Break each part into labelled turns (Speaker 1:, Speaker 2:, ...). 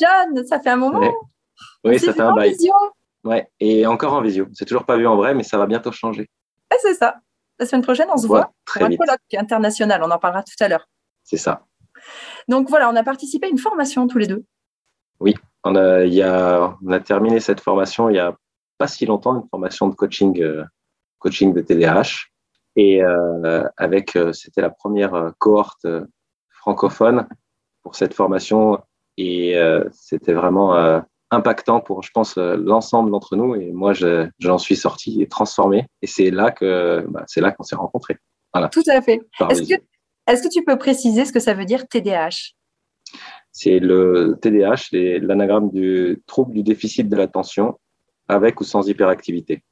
Speaker 1: John, ça fait un moment.
Speaker 2: Oui, ça fait un bail. Ouais, et encore en visio. C'est toujours pas vu en vrai, mais ça va bientôt changer.
Speaker 1: Ah, c'est ça. La semaine prochaine, on se voit.
Speaker 2: Très vite.
Speaker 1: un colloque international. On en parlera tout à l'heure.
Speaker 2: C'est ça.
Speaker 1: Donc voilà, on a participé à une formation tous les deux.
Speaker 2: Oui, on a, y a, on a terminé cette formation il y a pas si longtemps, une formation de coaching, euh, coaching de TDAH. Et euh, avec, euh, c'était la première cohorte francophone pour cette formation et euh, c'était vraiment euh, impactant pour, je pense, euh, l'ensemble d'entre nous. Et moi, j'en suis sorti et transformé. Et c'est là que bah, c'est là qu'on s'est rencontrés.
Speaker 1: Voilà. Tout à fait. Est-ce que, est que tu peux préciser ce que ça veut dire TDAH
Speaker 2: C'est le TDAH, l'anagramme du trouble du déficit de l'attention avec ou sans hyperactivité.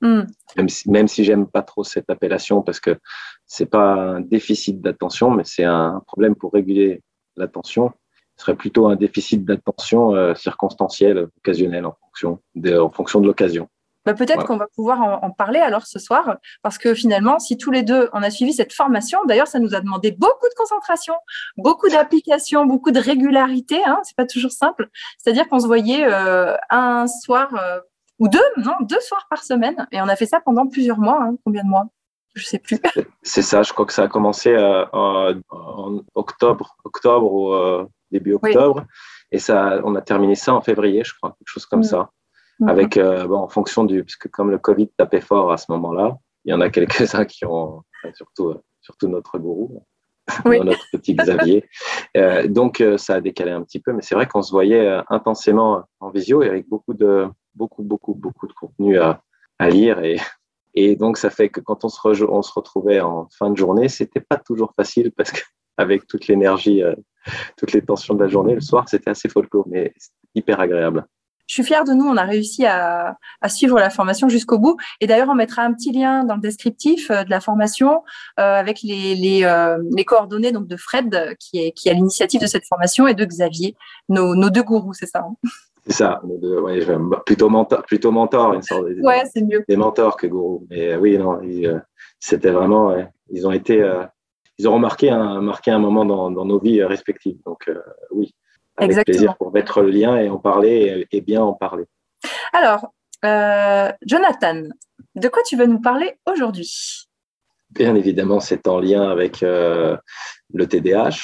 Speaker 2: Hmm. Même si, même si j'aime pas trop cette appellation parce que c'est pas un déficit d'attention, mais c'est un problème pour réguler l'attention serait plutôt un déficit d'attention euh, circonstanciel, occasionnel, en fonction de, en fonction de l'occasion.
Speaker 1: Bah peut-être qu'on va pouvoir en, parler alors ce soir, parce que finalement, si tous les deux on a suivi cette formation, d'ailleurs, ça nous a demandé beaucoup de concentration, beaucoup d'application, beaucoup de régularité. Hein, c'est pas toujours simple. C'est-à-dire qu'on se voyait euh, un soir euh, ou deux, non, deux soirs par semaine, et on a fait ça pendant plusieurs mois. Hein, combien de mois? Je sais plus.
Speaker 2: C'est ça. Je crois que ça a commencé en, en octobre, octobre ou début octobre. Et ça, on a terminé ça en février, je crois, quelque chose comme mm. ça. Mm. Avec, euh, bon, en fonction du, parce que comme le Covid tapait fort à ce moment-là, il y en a quelques-uns qui ont, surtout, surtout notre gourou, notre petit Xavier. Euh, donc, euh, ça a décalé un petit peu, mais c'est vrai qu'on se voyait intensément en visio et avec beaucoup de, beaucoup, beaucoup, beaucoup de contenu à, à lire et, et donc, ça fait que quand on se, on se retrouvait en fin de journée, c'était pas toujours facile parce qu'avec toute l'énergie toutes les tensions de la journée. Le soir, c'était assez folklore, mais hyper agréable.
Speaker 1: Je suis fière de nous, on a réussi à, suivre la formation jusqu'au bout. Et d'ailleurs, on mettra un petit lien dans le descriptif euh, de la formation euh, avec euh, les, coordonnées donc de Fred, qui est, qui a l'initiative de cette formation, et de Xavier, nos, deux gourous, c'est ça hein?
Speaker 2: C'est ça, plutôt mentor, plutôt mentor, une sorte
Speaker 1: de, ouais, c'est mieux.
Speaker 2: des mentors que gourous. Mais oui, non, c'était vraiment, ils ont été ils auront marqué un, marqué un moment dans, nos vies respectives. Donc euh, oui, avec plaisir pour mettre le lien et en parler et, bien en parler.
Speaker 1: Alors, euh, Jonathan, de quoi tu veux nous parler aujourd'hui?
Speaker 2: Bien évidemment, c'est en lien avec euh, le TDAH,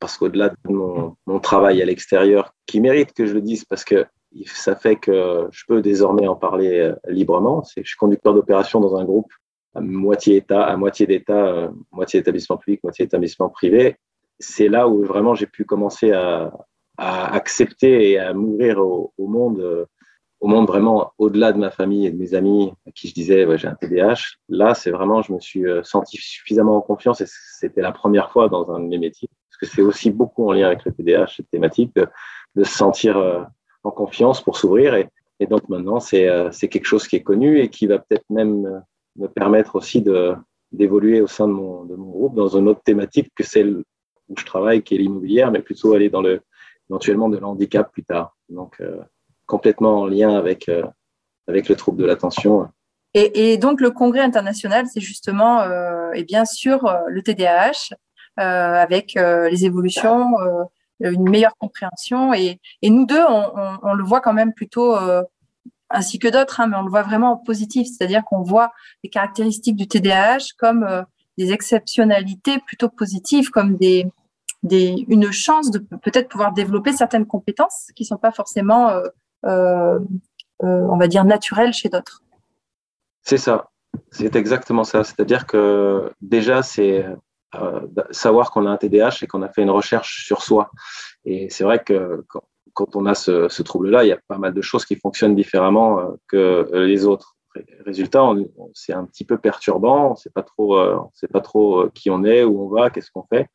Speaker 2: parce qu'au-delà de mon, mon, travail à l'extérieur, qui mérite que je le dise, parce que ça fait que je peux désormais en parler librement. Je suis conducteur d'opération dans un groupe à moitié État, à moitié d'État, euh, moitié établissement public, moitié établissement privé. C'est là où vraiment j'ai pu commencer à, accepter et à m'ouvrir au, monde, euh, au monde vraiment au-delà de ma famille et de mes amis à qui je disais ouais, j'ai un TDAH. Là, c'est vraiment, je me suis euh, senti suffisamment en confiance et c'était la première fois dans un de mes métiers, que c'est aussi beaucoup en lien avec le TDAH, cette thématique de, se sentir en confiance pour s'ouvrir. Et, donc maintenant, c'est quelque chose qui est connu et qui va peut-être même me permettre aussi d'évoluer au sein de mon, groupe dans une autre thématique que celle où je travaille, qui est l'immobilière, mais plutôt aller dans le, éventuellement de l'handicap plus tard. Donc, euh, complètement en lien avec, euh, avec le trouble de l'attention.
Speaker 1: Et, donc, le congrès international, c'est justement, euh, et bien sûr, euh, le TDAH, avec les évolutions, une meilleure compréhension. Et, nous deux, on, le voit quand même plutôt ainsi que d'autres, hein, mais on le voit vraiment en positif, c'est-à-dire qu'on voit les caractéristiques du TDAH comme euh, des exceptionnalités plutôt positives, comme une chance de peut-être pouvoir développer certaines compétences qui sont pas forcément, euh, euh, on va dire, naturelles chez d'autres.
Speaker 2: C'est ça, c'est exactement ça. C'est-à-dire que déjà, c'est savoir qu'on a un TDAH et qu'on a fait une recherche sur soi. Et c'est vrai que quand, on a ce, trouble-là, il y a pas mal de choses qui fonctionnent différemment euh, que les autres. Résultat, c'est un petit peu perturbant, on ne sait pas trop, euh, pas trop euh, qui on est, où on va, qu'est-ce qu'on fait.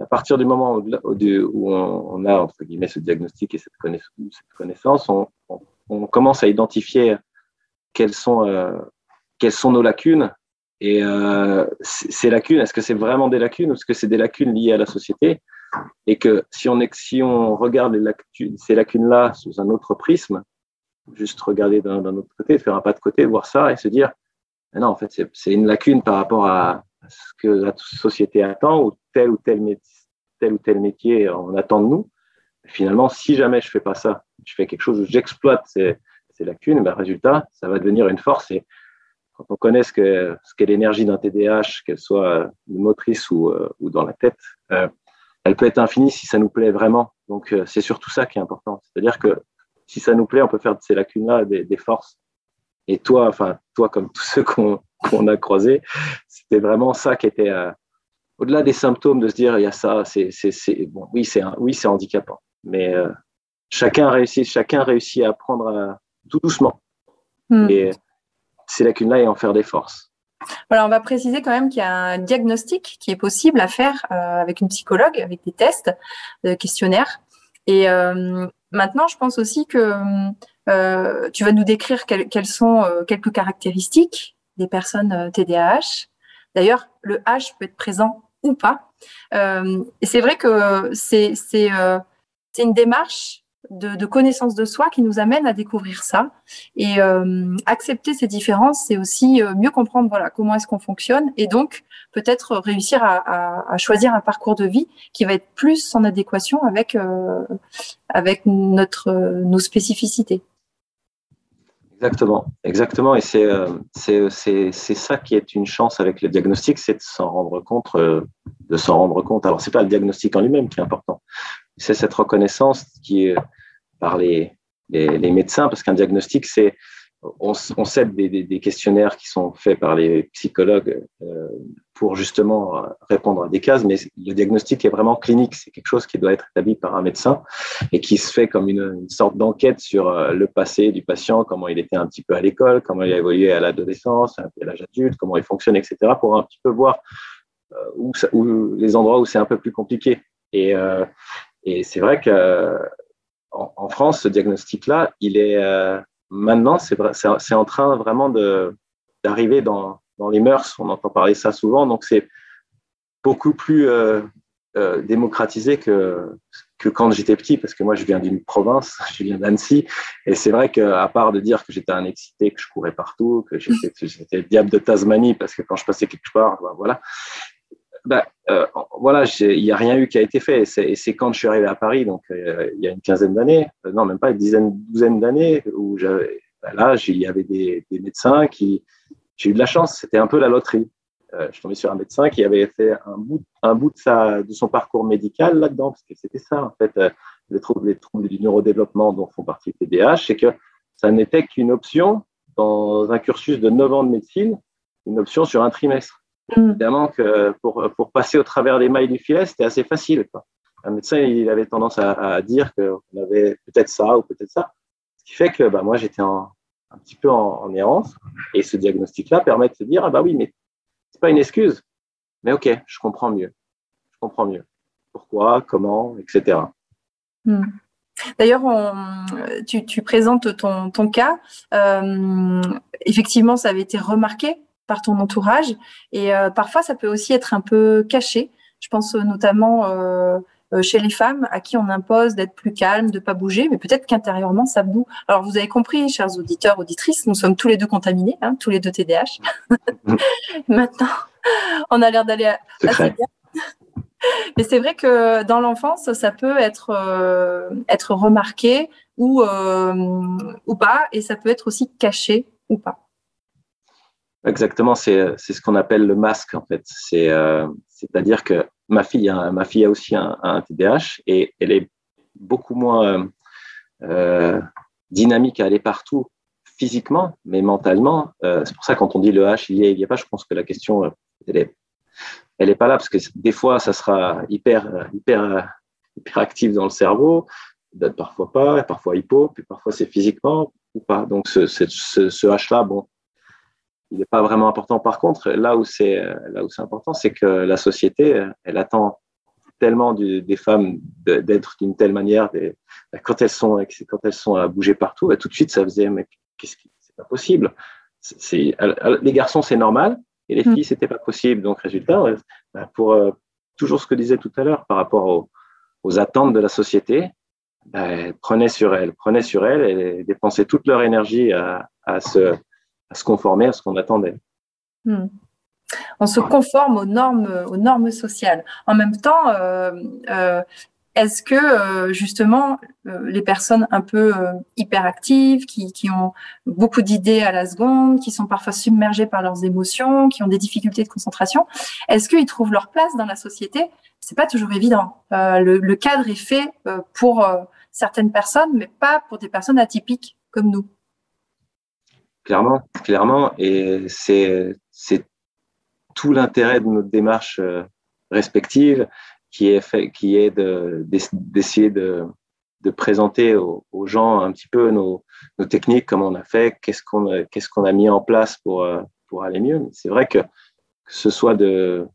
Speaker 2: À partir du moment où, on, a entre guillemets ce diagnostic et cette connaissance, on, commence à identifier quelles sont, euh, quelles sont nos lacunes. Et euh, ces lacunes, est-ce que c'est vraiment des lacunes ou est-ce que c'est des lacunes liées à la société? Et que si on, regarde ces lacunes-là sous un autre prisme, juste regarder d'un autre côté, faire un pas de côté, voir ça et se dire, non, en fait, c'est une lacune par rapport à, ce que la société attend ou tel ou tel métier, tel en attend de nous. Finalement, si jamais je fais pas ça, je fais quelque chose où j'exploite ces, lacunes, ben, résultat, ça va devenir une force. Quand on connaît ce qu'est l'énergie d'un TDAH, qu'elle soit motrice ou, euh, ou, dans la tête, euh, elle peut être infinie si ça nous plaît vraiment. Donc, euh, c'est surtout ça qui est important. C'est-à-dire que si ça nous plaît, on peut faire de ces lacunes-là des, des forces. Et toi, enfin, toi, comme tous ceux qu'on a croisés, c'était vraiment ça qui était, euh, au-delà des symptômes, de se dire, il y a ça, c'est, bon, oui, c'est oui, c'est handicapant, mais euh, chacun réussit, chacun réussit à apprendre tout doucement. Hmm. Et ces lacunes-là et en faire des forces.
Speaker 1: Voilà, on va préciser quand même qu'il y a un diagnostic qui est possible à faire euh, avec une psychologue, avec des tests, des questionnaires. Et maintenant, je pense aussi que euh, tu vas nous décrire quelles sont euh, quelques caractéristiques des personnes TDAH. Euh, D'ailleurs, le H peut être présent ou pas. et c'est vrai que c'est une démarche de, connaissance de soi qui nous amène à découvrir ça. Et accepter ces différences, c'est aussi mieux comprendre voilà, comment est-ce qu'on fonctionne et donc peut-être réussir à, choisir un parcours de vie qui va être plus en adéquation avec, avec notre, nos spécificités.
Speaker 2: Exactement, exactement. Et euh, c'est c'est ça qui est une chance avec le diagnostic, c'est de s'en rendre compte, euh, de s'en rendre compte. Alors c'est pas le diagnostic en lui-même qui est important, c'est cette reconnaissance qui est par les, les, médecins, parce qu'un diagnostic c'est on, on des, des, questionnaires qui sont faits par les psychologues euh, pour justement répondre à des cases, mais le diagnostic est vraiment clinique. C'est quelque chose qui doit être établi par un médecin et qui se fait comme une, sorte d'enquête sur euh, le passé du patient, comment il était un petit peu à l'école, comment il a évolué à l'adolescence, à l'âge adulte, comment il fonctionne, etc., pour un petit peu voir euh, où, où les endroits où c'est un peu plus compliqué. Et, et c'est vrai que en, France, ce diagnostic-là, il est maintenant, c'est en train vraiment d'arriver dans, les mœurs. On entend parler ça souvent, donc c'est beaucoup plus euh, euh, démocratisé que, que quand j'étais petit, parce que moi, je viens d'une province, je viens d'Annecy, et c'est vrai qu'à part de dire que j'étais un excité, que je courais partout, que j'étais le diable de Tasmanie, parce que quand je passais quelque part, ben voilà, ben, euh, voilà, il n'y a rien eu qui a été fait. Et c'est quand je suis arrivé à Paris, donc euh, il y a une quinzaine d'années, euh, non, même pas une dizaine, douzaine d'années, où ben là, il y avait des, médecins qui, j'ai eu de la chance, c'était un peu la loterie. Je suis tombé sur un médecin qui avait fait un bout, un bout de, son parcours médical là-dedans, parce que c'était ça, en fait, les troubles, les troubles du neurodéveloppement dont font partie les TDAH, c'est que ça n'était qu'une option dans un cursus de 9 ans de médecine, une option sur un trimestre. Mm. Évidemment que pour, pour, passer au travers des mailles du filet, c'était assez facile. Quoi. Un médecin, il avait tendance à, à dire qu'on avait peut-être ça ou peut-être ça. Ce qui fait que bah, moi, j'étais un petit peu en, en, errance. Et ce diagnostic-là permet de se dire, ah bah oui, mais c'est pas une excuse. Mais ok, je comprends mieux. Je comprends mieux. Pourquoi, comment, etc.
Speaker 1: Mm. D'ailleurs, tu, tu, présentes ton, ton cas. Euh, effectivement, ça avait été remarqué par ton entourage. Et euh, parfois, ça peut aussi être un peu caché. Je pense notamment euh, euh, chez les femmes à qui on impose d'être plus calme, de pas bouger, mais peut-être qu'intérieurement ça bouge. Alors vous avez compris, chers auditeurs, auditrices, nous sommes tous les deux contaminés, hein, tous les deux TDAH. Maintenant, on a l'air d'aller assez bien. Mais c'est vrai que dans l'enfance, ça peut être être remarqué ou ou pas, et ça peut être aussi caché ou pas.
Speaker 2: Exactement, c'est ce qu'on appelle le masque en fait. C'est euh, à dire que ma fille a ma fille a aussi un, un TDAH et elle est beaucoup moins euh, dynamique à aller partout physiquement, mais mentalement. Euh, c'est pour ça quand on dit le H il y a il y a pas, je pense que la question euh, elle est elle est pas là parce que des fois ça sera hyper hyper hyper actif dans le cerveau, parfois pas, parfois hypo, puis parfois c'est physiquement ou pas. Donc ce, ce, ce H là, bon, il n'est pas vraiment important. Par contre, là où c'est là où c'est important, c'est que la société, elle attend, tellement des femmes d'être d'une telle manière. quand elles sont quand elles sont à bouger partout, bah, tout de suite ça faisait mais qu'est-ce qui c'est pas possible. Les garçons c'est normal et les mm. filles c'était pas possible. Donc résultat, bah, pour euh, toujours ce que disait tout à l'heure par rapport aux, attentes de la société, bah, prenaient sur elles, prenaient sur elles et dépensaient toute leur énergie à, à, se, à se conformer à ce qu'on attendait.
Speaker 1: Mm on se conforme aux normes, sociales. En même temps, euh, euh, est-ce que euh, justement les personnes un peu hyperactives, qui, ont beaucoup d'idées à la seconde, qui sont parfois submergées par leurs émotions, qui ont des difficultés de concentration, est-ce qu'ils trouvent leur place dans la société? C'est pas toujours évident. Le, cadre est fait pour certaines personnes, mais pas pour des personnes atypiques comme nous.
Speaker 2: Clairement, clairement, et c'est tout l'intérêt de notre démarche euh, respective, qui est, fait, qui est d'essayer de, de, présenter aux, gens un petit peu nos, nos techniques, comment on a fait, qu'est-ce qu'on qu'est-ce qu'on a mis en place pour, euh, pour aller mieux. C'est vrai que, que ce soit de,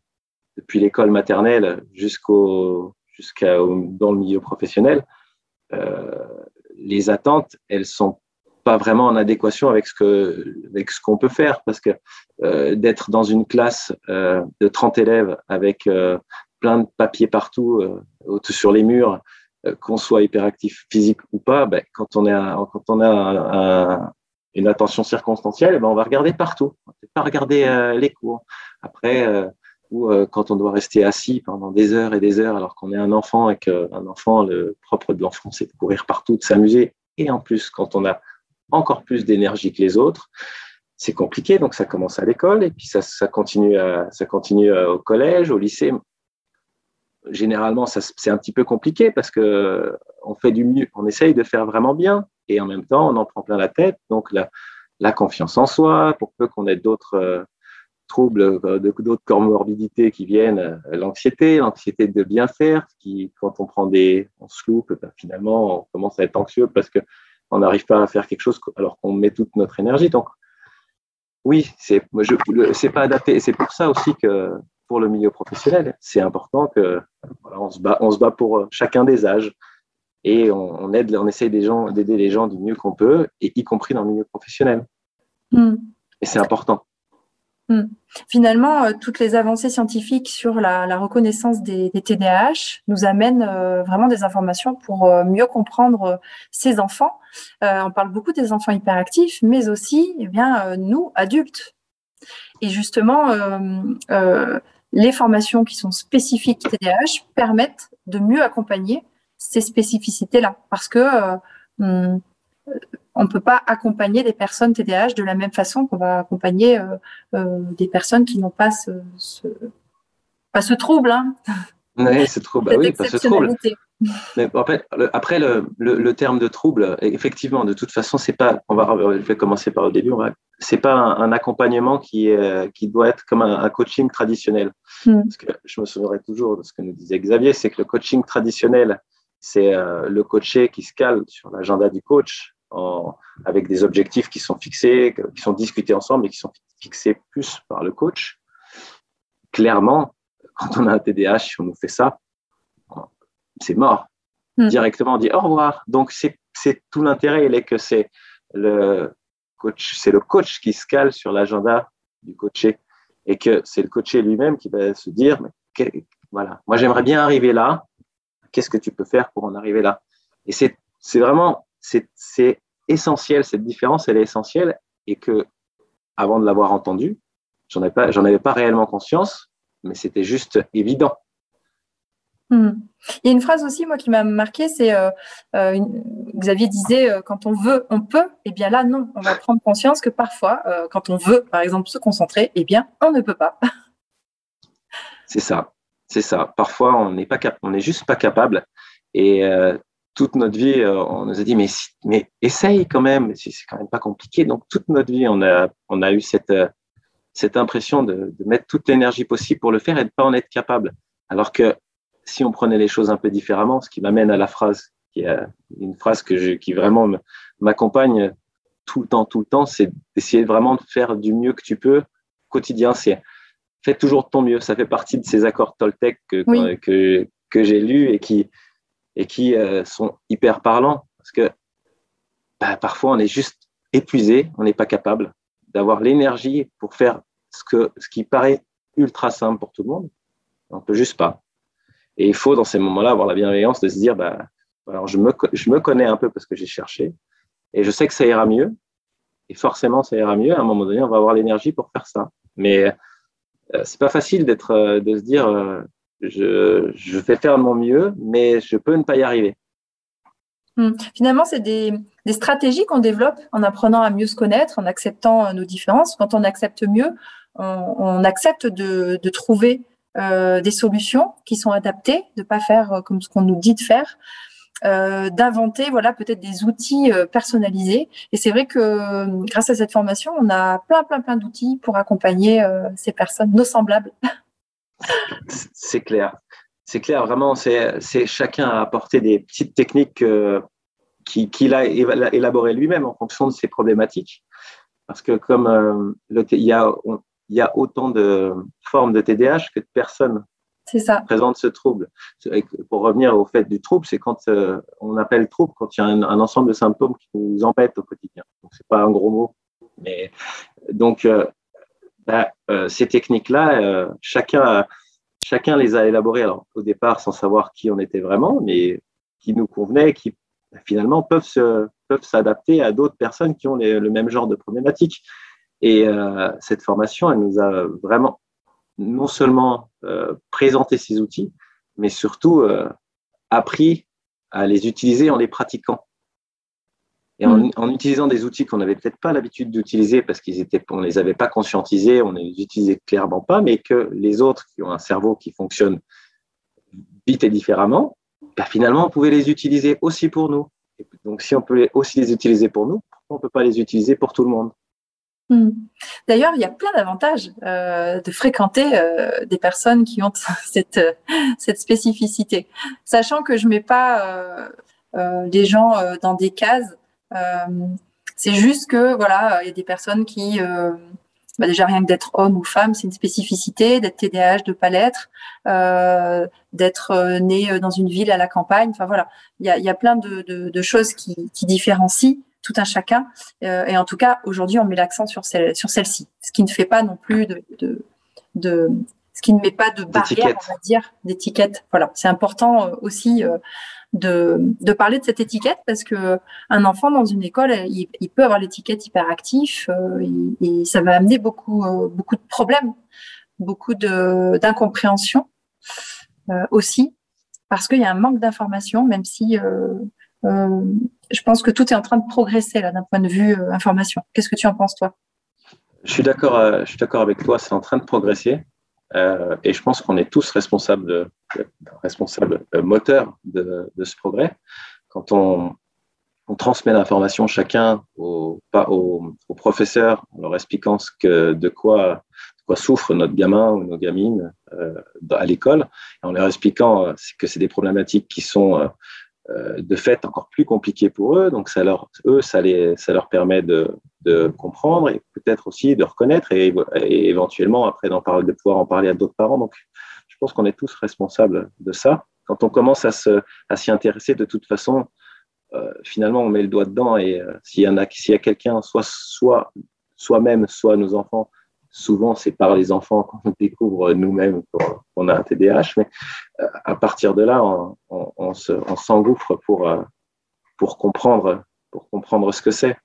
Speaker 2: depuis l'école maternelle jusqu'au jusqu'à dans le milieu professionnel, euh, les attentes, elles sont pas vraiment en adéquation avec ce que avec ce qu'on peut faire parce que euh, d'être dans une classe euh, de 30 élèves avec euh, plein de papiers partout euh, sur les murs euh, qu'on soit hyperactif physique ou pas ben, quand on est quand on a un, une attention circonstancielle ben, on va regarder partout. On va pas regarder les cours. Après ou quand on doit rester assis pendant des heures et des heures alors qu'on est un enfant et qu'un enfant le propre de l'enfant c'est de courir partout de s'amuser. Et en plus quand on a encore plus d'énergie que les autres. C'est compliqué, donc ça commence à l'école et puis ça, continue, à, ça continue au collège, au lycée. Généralement, c'est un petit peu compliqué parce que on fait du mieux, on essaye de faire vraiment bien et en même temps, on en prend plein la tête. Donc la, confiance en soi, pour peu qu'on ait d'autres euh, troubles, euh, d'autres comorbidités qui viennent, euh, l'anxiété, l'anxiété de bien faire, qui quand on prend des, on se loupe, ben, finalement, on commence à être anxieux parce que on n'arrive pas à faire quelque chose alors qu'on met toute notre énergie. Donc, oui, c'est pas adapté. Et c'est pour ça aussi que pour le milieu professionnel, c'est important que on se bat, on se bat pour euh, chacun des âges et on, aide, on essaye d'aider les gens du mieux qu'on peut, et y compris dans le milieu professionnel. Hmm. Et c'est important.
Speaker 1: Hmm. Finalement, euh, toutes les avancées scientifiques sur la, reconnaissance des, TDAH nous amènent euh, vraiment des informations pour euh, mieux comprendre ces enfants. on parle beaucoup des enfants hyperactifs, mais aussi, eh bien, nous, adultes. Et justement, les formations qui sont spécifiques TDAH permettent de mieux accompagner ces spécificités-là, parce que hmm, on ne peut pas accompagner des personnes TDAH de la même façon qu'on va accompagner euh, euh, des personnes qui n'ont pas ce, pas ce trouble. Hein.
Speaker 2: Oui, ce trouble. Bah oui, pas ce trouble. Mais après, le, terme de trouble, effectivement, de toute façon, c'est pas. On va, je vais commencer par le début. C'est pas un, accompagnement qui, est, qui doit être comme un, coaching traditionnel. Hmm. Parce que je me souviendrai toujours de ce que nous disait Xavier, c'est que le coaching traditionnel, c'est euh, le coaché qui se cale sur l'agenda du coach avec des objectifs qui sont fixés, qui sont discutés ensemble et qui sont fixés plus par le coach. Clairement, quand on a un TDAH, si on nous fait ça, c'est mort. Hmm. Directement, on dit au revoir. Donc, c'est tout l'intérêt, il est que c'est le coach, c'est le coach qui se cale sur l'agenda du coaché et que c'est le coaché lui-même qui va se dire, mais voilà, moi j'aimerais bien arriver là. Qu'est-ce que tu peux faire pour en arriver là? Et c'est vraiment, c'est essentiel, cette différence, elle est essentielle et que, avant de l'avoir entendu, j'en avais pas, avais pas réellement conscience, mais c'était juste évident.
Speaker 1: Hmm. Il y a une phrase aussi, moi, qui m'a marqué, c'est euh, euh, Xavier disait euh, quand on veut, on peut. Et eh bien là, non, on va prendre conscience que parfois, quand on veut, par exemple, se concentrer, et eh bien, on ne peut pas.
Speaker 2: c'est ça, c'est ça. Parfois, on n'est pas on n'est juste pas capable. Et toute notre vie, euh, on nous a dit mais mais essaye quand même, c'est quand même pas compliqué. Donc toute notre vie, on a on a eu cette euh, cette impression de, de mettre toute l'énergie possible pour le faire et de pas en être capable. Alors que si on prenait les choses un peu différemment, ce qui m'amène à la phrase qui est une phrase que je, qui vraiment m'accompagne tout le temps, tout le temps, c'est d'essayer vraiment de faire du mieux que tu peux quotidien. C'est fais toujours de ton mieux. Ça fait partie de ces accords Toltec que, que, que j'ai lus et qui, et qui sont hyper parlants. Parce que bah, parfois, on est juste épuisé, on n'est pas capable d'avoir l'énergie pour faire ce, que, ce qui paraît ultra simple pour tout le monde. On ne peut juste pas. Et il faut, dans ces moments-là, avoir la bienveillance de se dire, bah, alors je me, je me connais un peu parce que j'ai cherché, et je sais que ça ira mieux, et forcément, ça ira mieux. À un moment donné, on va avoir l'énergie pour faire ça. Mais euh, c'est pas facile d'être, euh, de se dire, euh, je, je vais faire mon mieux, mais je peux ne pas y arriver.
Speaker 1: Hmm. Finalement, c'est des, stratégies qu'on développe en apprenant à mieux se connaître, en acceptant nos différences. Quand on accepte mieux, on, accepte de, trouver euh, des solutions qui sont adaptées, de pas faire euh, comme ce qu'on nous dit de faire, euh, d'inventer voilà peut-être des outils euh, personnalisés. Et c'est vrai que grâce à cette formation, on a plein plein plein d'outils pour accompagner ces personnes, nos semblables.
Speaker 2: C'est clair, c'est clair. Vraiment, c'est chacun a apporté des petites techniques qu'il a élaborées lui-même en fonction de ses problématiques. Parce que comme le, il y a, il y a autant de formes de TDAH que de personnes qui présentent ce trouble. Pour revenir au fait du trouble, c'est quand euh, on appelle trouble quand il y a un, ensemble de symptômes qui nous embêtent au quotidien. Donc c'est pas un gros mot, mais donc euh, bah, euh, ces techniques-là, chacun chacun les a élaborées alors, au départ sans savoir qui on était vraiment, mais qui nous convenaient, qui finalement peuvent se peuvent s'adapter à d'autres personnes qui ont le même genre de problématiques. Et euh, cette formation, elle nous a vraiment non seulement euh, présenté ces outils, mais surtout euh, appris à les utiliser en les pratiquant. Et en, mm. utilisant des outils qu'on n'avait peut-être pas l'habitude d'utiliser parce qu'ils étaient, on les avait pas conscientisés, on ne les utilisait clairement pas, mais que les autres qui ont un cerveau qui fonctionne vite et différemment, bah, finalement, on pouvait les utiliser aussi pour nous. donc, si on peut aussi les utiliser pour nous, pourquoi on ne peut pas les utiliser pour tout le monde?
Speaker 1: Hmm. D'ailleurs, il y a plein d'avantages euh, de fréquenter euh, des personnes qui ont cette, cette spécificité. Sachant que je mets pas euh, les gens dans des cases, c'est juste que voilà, il y a des personnes qui, bah déjà rien que d'être homme ou femme, c'est une spécificité, d'être TDAH, de pas l'être, d'être né dans une ville à la campagne. Enfin voilà, il y a, y a plein de, de, de choses qui, qui différencient tout un chacun. Euh, et en tout cas, aujourd'hui, on met l'accent sur, celle, sur celle-ci, ce qui ne fait pas non plus de, de, ce qui ne met pas de barrière, on va dire, d'étiquette. Voilà, c'est important euh, aussi euh, de, parler de cette étiquette parce que un enfant dans une école, il, peut avoir l'étiquette hyperactif et, et, ça va amener beaucoup, beaucoup de problèmes, beaucoup d'incompréhension aussi parce qu'il y a un manque d'information, même si euh, je pense que tout est en train de progresser là d'un point de vue euh, information. Qu'est-ce que tu en penses toi?
Speaker 2: Je suis d'accord. Euh, je suis d'accord avec toi. C'est en train de progresser. Et je pense qu'on est tous responsables, responsables moteurs de, ce progrès. Quand on, transmet l'information chacun au, au, au, professeur en leur expliquant ce que, de quoi, quoi souffre notre gamin ou nos gamines à l'école, en leur expliquant que c'est des problématiques qui sont euh, de fait encore plus compliqué pour eux. Donc, ça leur, eux, ça, les, ça leur permet de, de comprendre et peut-être aussi de reconnaître et, éventuellement, après, d'en parler, de pouvoir en parler à d'autres parents. Donc, je pense qu'on est tous responsables de ça. Quand on commence à, se, à s'y intéresser, de toute façon, euh, finalement, on met le doigt dedans et euh, s'il y en a, s'il y a quelqu'un, soit, soit soi-même, soit nos enfants, souvent c'est par les enfants qu'on découvre nous-mêmes qu'on a un TDAH, mais euh, à partir de là, on, on, s'engouffre pour, euh, pour, comprendre, pour comprendre ce que c'est.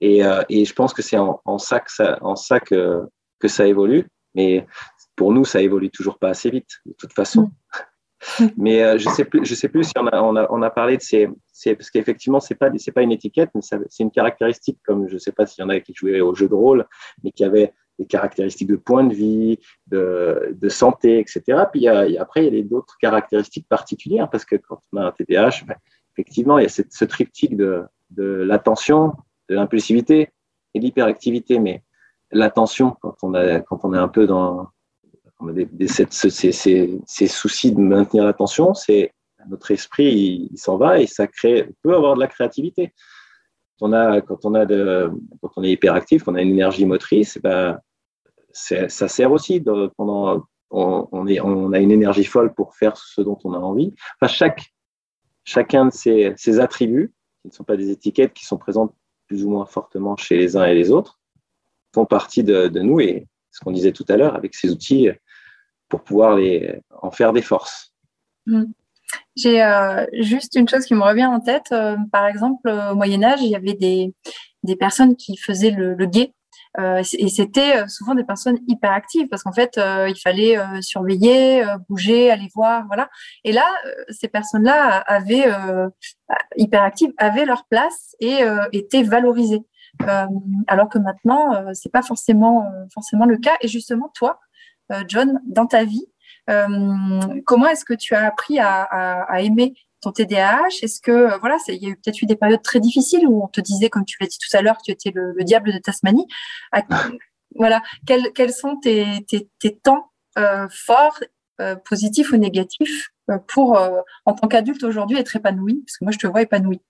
Speaker 2: Et, euh, et, je pense que c'est en, en, ça, que ça, en ça que, que ça évolue, mais pour nous, ça évolue toujours pas assez vite, de toute façon. Mm. Mais je sais plus, je sais plus si on a, on a, on a parlé de ces, parce qu'effectivement, c'est pas, c'est pas une étiquette, mais c'est une caractéristique, comme je sais pas s'il y en a qui jouaient au jeu de rôle, mais qui avait des caractéristiques de point de vie, de, santé, etc. Puis après, il y a d'autres caractéristiques particulières parce que quand on a un TDAH, ben, effectivement, il y a ce triptyque de, l'attention, de l'impulsivité et de l'hyperactivité. Mais l'attention, quand on est un peu dans ces, soucis de maintenir l'attention, c'est notre esprit, il, s'en va et ça crée, peut avoir de la créativité. Quand on quand on est hyperactif, qu'on a une énergie motrice, ben, ça sert aussi pendant on, a une énergie folle pour faire ce dont on a envie. Enfin, chaque, chacun de ces, attributs, qui ne sont pas des étiquettes, qui sont présentes plus ou moins fortement chez les uns et les autres, font partie de, de nous et ce qu'on disait tout à l'heure avec ces outils pour pouvoir les, en faire des forces.
Speaker 1: Mmh. J'ai euh, juste une chose qui me revient en tête. Euh, par exemple, au Moyen Âge, il y avait des, des personnes qui faisaient le, le guet. Euh, et c'était souvent des personnes hyper actives parce qu'en fait, il fallait surveiller, bouger, aller voir, voilà. Et là, ces personnes-là avaient hyper actives, avaient leur place et étaient valorisées. alors que maintenant, c'est pas forcément forcément le cas. Et justement, toi, John, dans ta vie, euh, comment est-ce que tu as appris à, aimer ton TDAH Est-ce que euh, voilà, il y a eu peut-être eu des périodes très difficiles où on te disait, comme tu l'as dit tout à l'heure, que tu étais le, diable de Tasmanie. voilà, quels, sont tes, temps euh, forts, positifs ou négatifs pour, en tant qu'adulte aujourd'hui, être épanoui Parce que moi, je te vois épanoui.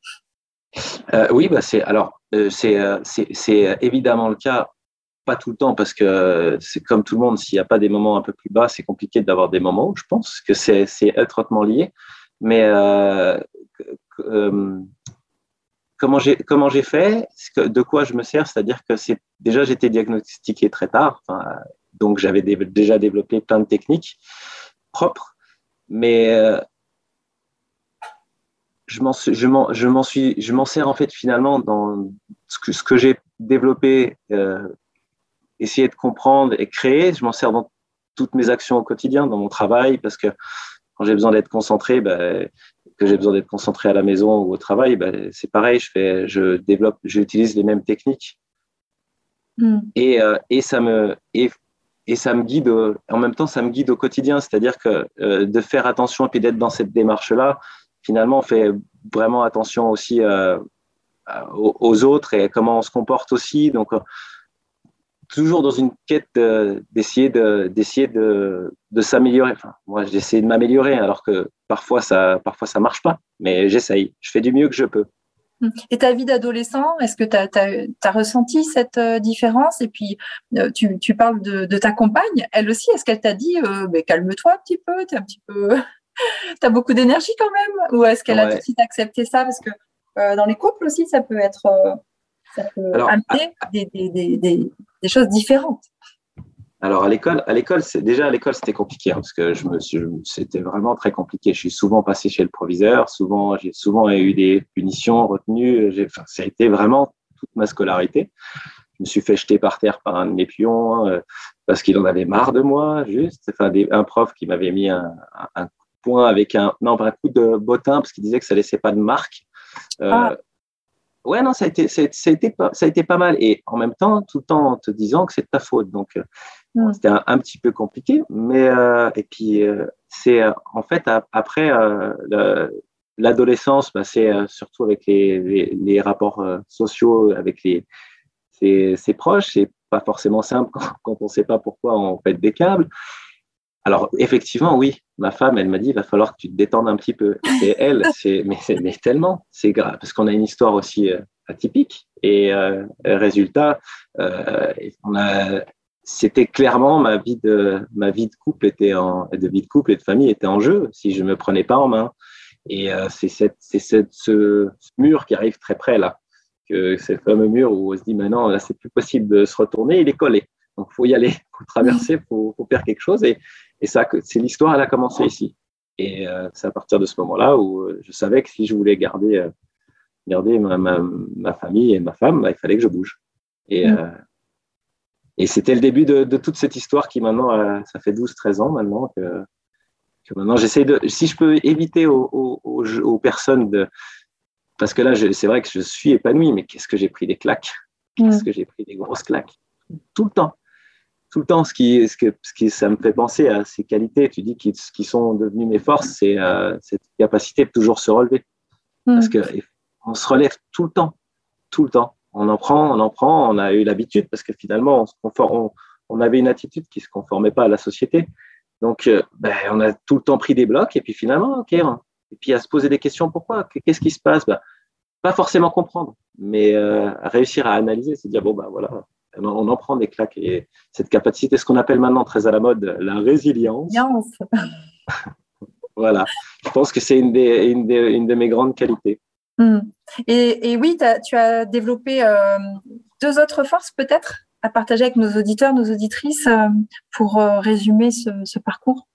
Speaker 2: oui, bah c'est alors c'est évidemment le cas pas tout le temps parce que c'est comme tout le monde, s'il n'y a pas des moments un peu plus bas, c'est compliqué d'avoir des moments où je pense que c'est étroitement lié. Mais euh, euh, comment j'ai fait, de quoi je me sers, c'est-à-dire que déjà j'étais diagnostiqué très tard, donc j'avais déjà développé plein de techniques propres, mais euh, je m'en suis je m'en sers en fait finalement dans ce que ce que j'ai développé essayer de comprendre et créer. Je m'en sers dans toutes mes actions au quotidien, dans mon travail, parce que quand j'ai besoin d'être concentré, ben, que j'ai besoin d'être concentré à la maison ou au travail, ben, c'est pareil. Je fais, je développe, j'utilise les mêmes techniques. Hmm. Et, euh, et, ça me et, et, ça me guide. en même temps, ça me guide au quotidien. C'est-à-dire que euh, de faire attention et puis d'être dans cette démarche-là, finalement, on fait vraiment attention aussi euh, aux, aux, autres et comment on se comporte aussi. Donc, toujours dans une quête d'essayer de, d'essayer de, de s'améliorer. Enfin, moi, j'essaie de m'améliorer, alors que parfois ça, parfois ça marche pas. Mais j'essaye. Je fais du mieux que je peux.
Speaker 1: Et ta vie d'adolescent, est-ce que tu as, ressenti cette euh, différence? Et puis, euh, tu, tu, parles de, de, ta compagne, elle aussi, est-ce qu'elle t'a dit euh, calme-toi un petit peu, tu un petit peu... as beaucoup d'énergie quand même Ou est-ce qu'elle a tout de suite accepté ça? Parce que dans les couples aussi, ça peut être ça peut amener des, des, des, des, choses différentes.
Speaker 2: Alors à l'école, à l'école, c'est déjà à l'école c'était compliqué hein, parce que je me c'était vraiment très compliqué. Je suis souvent passé chez le proviseur, souvent j'ai souvent eu des punitions, retenues. Enfin, ça a été vraiment toute ma scolarité. Je me suis fait jeter par terre par un de mes pions euh, parce qu'il en avait marre de moi, juste. Enfin, des, un prof qui m'avait mis un, un, coup de poing avec un non un coup de bottin parce qu'il disait que ça laissait pas de marque. Euh, ah. Ouais, non, ça a, été, ça, a été pas, ça a été pas mal. Et en même temps, tout le temps en te disant que c'est de ta faute. Donc, euh, mm. c'était un, petit peu compliqué. Mais, euh, et puis, euh, c'est en fait, après l'adolescence, bah, c'est surtout avec les, les, rapports sociaux avec les, ses, ses proches. C'est pas forcément simple quand, quand on ne sait pas pourquoi on pète des câbles. Alors, effectivement, oui, ma femme, elle m'a dit, il va falloir que tu te détendes un petit peu. Et elle, c'est, mais, mais tellement, c'est grave, parce qu'on a une histoire aussi euh, atypique. Et euh, résultat, euh, on a, c'était clairement ma vie de ma vie de couple était en de vie de couple et de famille était en jeu si je me prenais pas en main. Et euh, c'est cette, c'est cette, ce, mur qui arrive très près là, que c'est le fameux mur où on se dit maintenant là c'est plus possible de se retourner, il est collé. Donc faut y aller, faut traverser, faut, faut faire quelque chose et et ça, c'est l'histoire, elle a commencé ici. Et euh, c'est à partir de ce moment-là où euh, je savais que si je voulais garder, euh, garder ma, ma, famille et ma femme, bah, il fallait que je bouge. Et, mm. et c'était le début de, de, toute cette histoire qui maintenant, ça fait 12-13 ans maintenant que, que maintenant j'essaie de, si je peux éviter aux, aux, aux, personnes de, parce que là, c'est vrai que je suis épanoui, mais qu'est-ce que j'ai pris des claques, qu'est-ce mm. que j'ai pris des grosses claques, tout le temps tout le temps, ce qui, ce, que, ce qui, ça me fait penser à ces qualités, tu dis, qui, qui sont devenues mes forces, c'est euh, cette capacité de toujours se relever. Hmm. Parce que on se relève tout le temps, tout le temps. On en prend, on en prend, on a eu l'habitude, parce que finalement, on, se conforme, on, avait une attitude qui ne se conformait pas à la société. Donc, euh, ben, on a tout le temps pris des blocs, et puis finalement, OK, et puis à se poser des questions, pourquoi? Qu'est-ce qui se passe? Ben, Pas forcément comprendre, mais euh, réussir à analyser, se dire, bon, ben voilà, on en prend des claques. Et cette capacité, ce qu'on appelle maintenant très à la mode, la résilience. voilà. Je pense que c'est une, des, une, une de mes grandes qualités.
Speaker 1: Hmm. Et, oui, tu as développé euh, deux autres forces peut-être à partager avec nos auditeurs, nos auditrices euh, pour euh, résumer ce, parcours?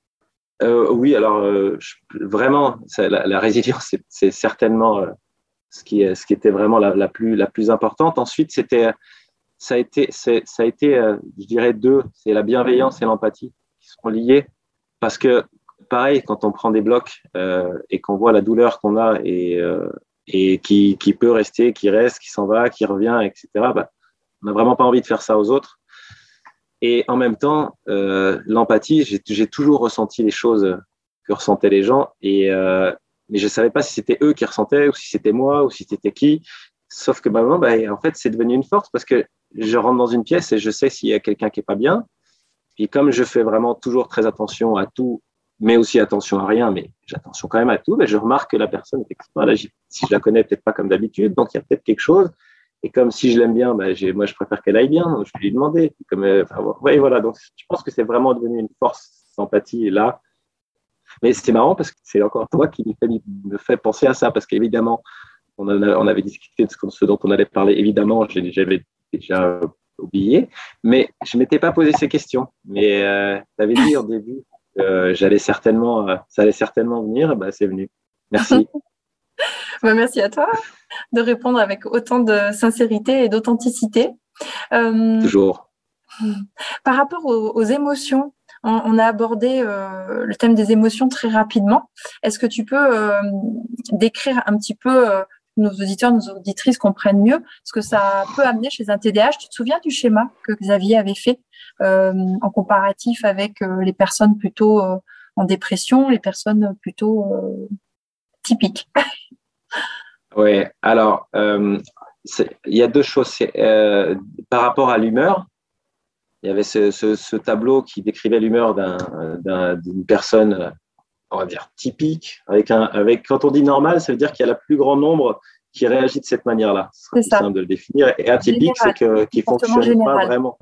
Speaker 2: Oui, alors vraiment, la, résilience, c'est certainement ce, qui, ce qui était vraiment la, plus, la plus importante. Ensuite, c'était, ça a été, ça a été je dirais, deux, c'est la bienveillance et l'empathie qui sont liées parce que pareil, quand on prend des blocs et qu'on voit la douleur qu'on a et, et qui, qui, peut rester, qui reste, qui s'en va, qui revient, etc. Bah, on n'a vraiment pas envie de faire ça aux autres. Et en même temps, euh, l'empathie, j'ai toujours ressenti les choses que ressentaient les gens, et, euh, mais je ne savais pas si c'était eux qui ressentaient, ou si c'était moi, ou si c'était qui. Sauf que bah, en fait, c'est devenu une force parce que je rentre dans une pièce et je sais s'il y a quelqu'un qui est pas bien. Puis comme je fais vraiment toujours très attention à tout mais aussi attention à rien, mais j'ai attention quand même à tout, mais je remarque que la personne, effectivement, si je la connais peut-être pas comme d'habitude, donc il y a peut-être quelque chose. Et comme si je l'aime bien, bah, moi, je préfère qu'elle aille bien, donc je vais lui demander. Comme, euh, voilà, donc je pense que c'est vraiment devenu une force d'empathie là. Mais c'est marrant parce que c'est encore toi qui me fait penser à ça, parce qu'évidemment, on, on, avait discuté de ce dont on allait parler. Évidemment, j'avais déjà oublié, mais je m'étais pas posé ces questions. Mais euh, tu avais dit au début j'allais certainement, euh, ça allait certainement venir, bah, c'est venu. Merci.
Speaker 1: Bah, merci à toi de répondre avec autant de sincérité et d'authenticité.
Speaker 2: Euh, Toujours.
Speaker 1: Par rapport aux, émotions, on, a abordé euh, le thème des émotions très rapidement. Est-ce que tu peux décrire un petit peu nos auditeurs, nos auditrices comprennent mieux ce que ça peut amener chez un TDAH. Tu te souviens du schéma que Xavier avait fait euh, en comparatif avec euh, les personnes plutôt euh, en dépression, les personnes plutôt typiques?
Speaker 2: Oui, alors il y a deux choses. par rapport à l'humeur, il y avait ce, tableau qui décrivait l'humeur d'une personne on va dire, typique. Avec un, avec, quand on dit normal, ça veut dire qu'il y a le plus grand nombre qui réagit de cette manière-là. C'est simple de le définir. Et atypique, c'est qu'il ne fonctionne pas vraiment.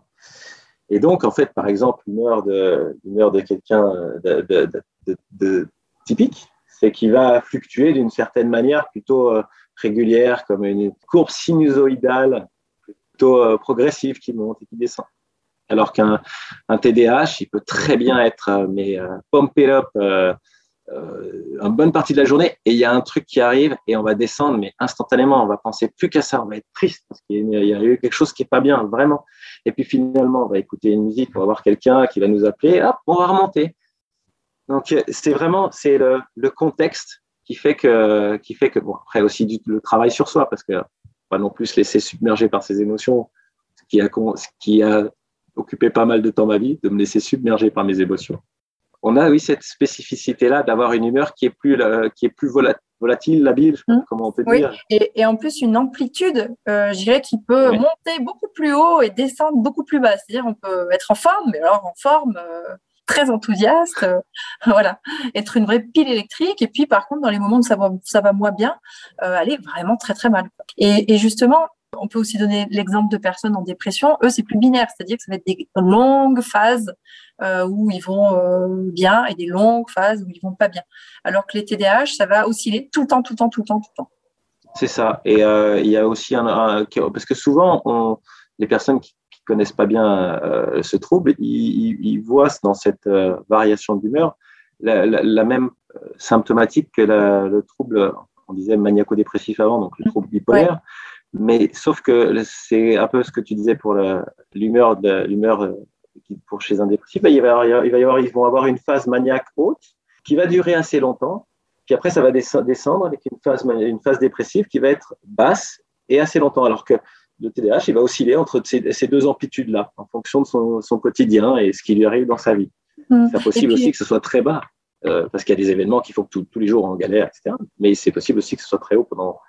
Speaker 2: Et donc, en fait, par exemple, l'humeur de, de quelqu'un de, de, typique, c'est qu'il va fluctuer d'une certaine manière plutôt euh, régulière, comme une courbe sinusoïdale plutôt euh, progressive qui monte et qui descend. Alors qu'un un TDAH, il peut très bien être euh, mais pump it up une bonne partie de la journée et il y a un truc qui arrive et on va descendre, mais instantanément, on va penser plus qu'à ça, on va être triste parce qu'il y a eu quelque chose qui est pas bien, vraiment. Et puis finalement, on va écouter une musique, on va voir quelqu'un qui va nous appeler, hop, on va remonter. Donc c'est vraiment c'est le, contexte qui fait que qui fait que bon après aussi le travail sur soi parce que pas non plus se laisser submerger par ses émotions, ce qui a ce qui a occupé pas mal de temps ma vie, de me laisser submerger par mes émotions on a oui cette spécificité-là d'avoir une humeur qui est plus, qui est plus volatile, labile, mmh. comment on peut dire.
Speaker 1: Et, en plus une amplitude, euh, je dirais, qui peut monter beaucoup plus haut et descendre beaucoup plus bas. C'est-à-dire on peut être en forme, mais alors en forme euh, très enthousiaste, euh, voilà, être une vraie pile électrique. Et puis par contre, dans les moments où ça va, ça va moins bien, aller vraiment très très mal. Et, et justement, on peut aussi donner l'exemple de personnes en dépression. Eux, c'est plus binaire, c'est-à-dire que ça va être des longues phases euh, où ils vont euh, bien et des longues phases où ils vont pas bien. Alors que les TDAH, ça va osciller tout le temps, tout le temps, tout le temps, tout le temps.
Speaker 2: C'est ça. Et euh, il y a aussi un, parce que souvent, les personnes qui, ne connaissent pas bien ce trouble, ils, voient dans cette variation d'humeur la, même symptomatique que le trouble, on disait maniaco-dépressif avant, donc le trouble bipolaire. Mais sauf que c'est un peu ce que tu disais pour l'humeur l'humeur euh, pour chez un dépressif. Il va, y avoir, ils vont avoir une phase maniaque haute qui va durer assez longtemps. Puis après, ça va descendre avec une phase, une phase dépressive qui va être basse et assez longtemps. Alors que le TDAH, il va osciller entre ces, deux amplitudes-là en fonction de son, quotidien et ce qui lui arrive dans sa vie. Mmh. C'est possible aussi que ce soit très bas euh, parce qu'il y a des événements qui font que tous les jours on galère, etc. Mais c'est possible aussi que ce soit très haut pendant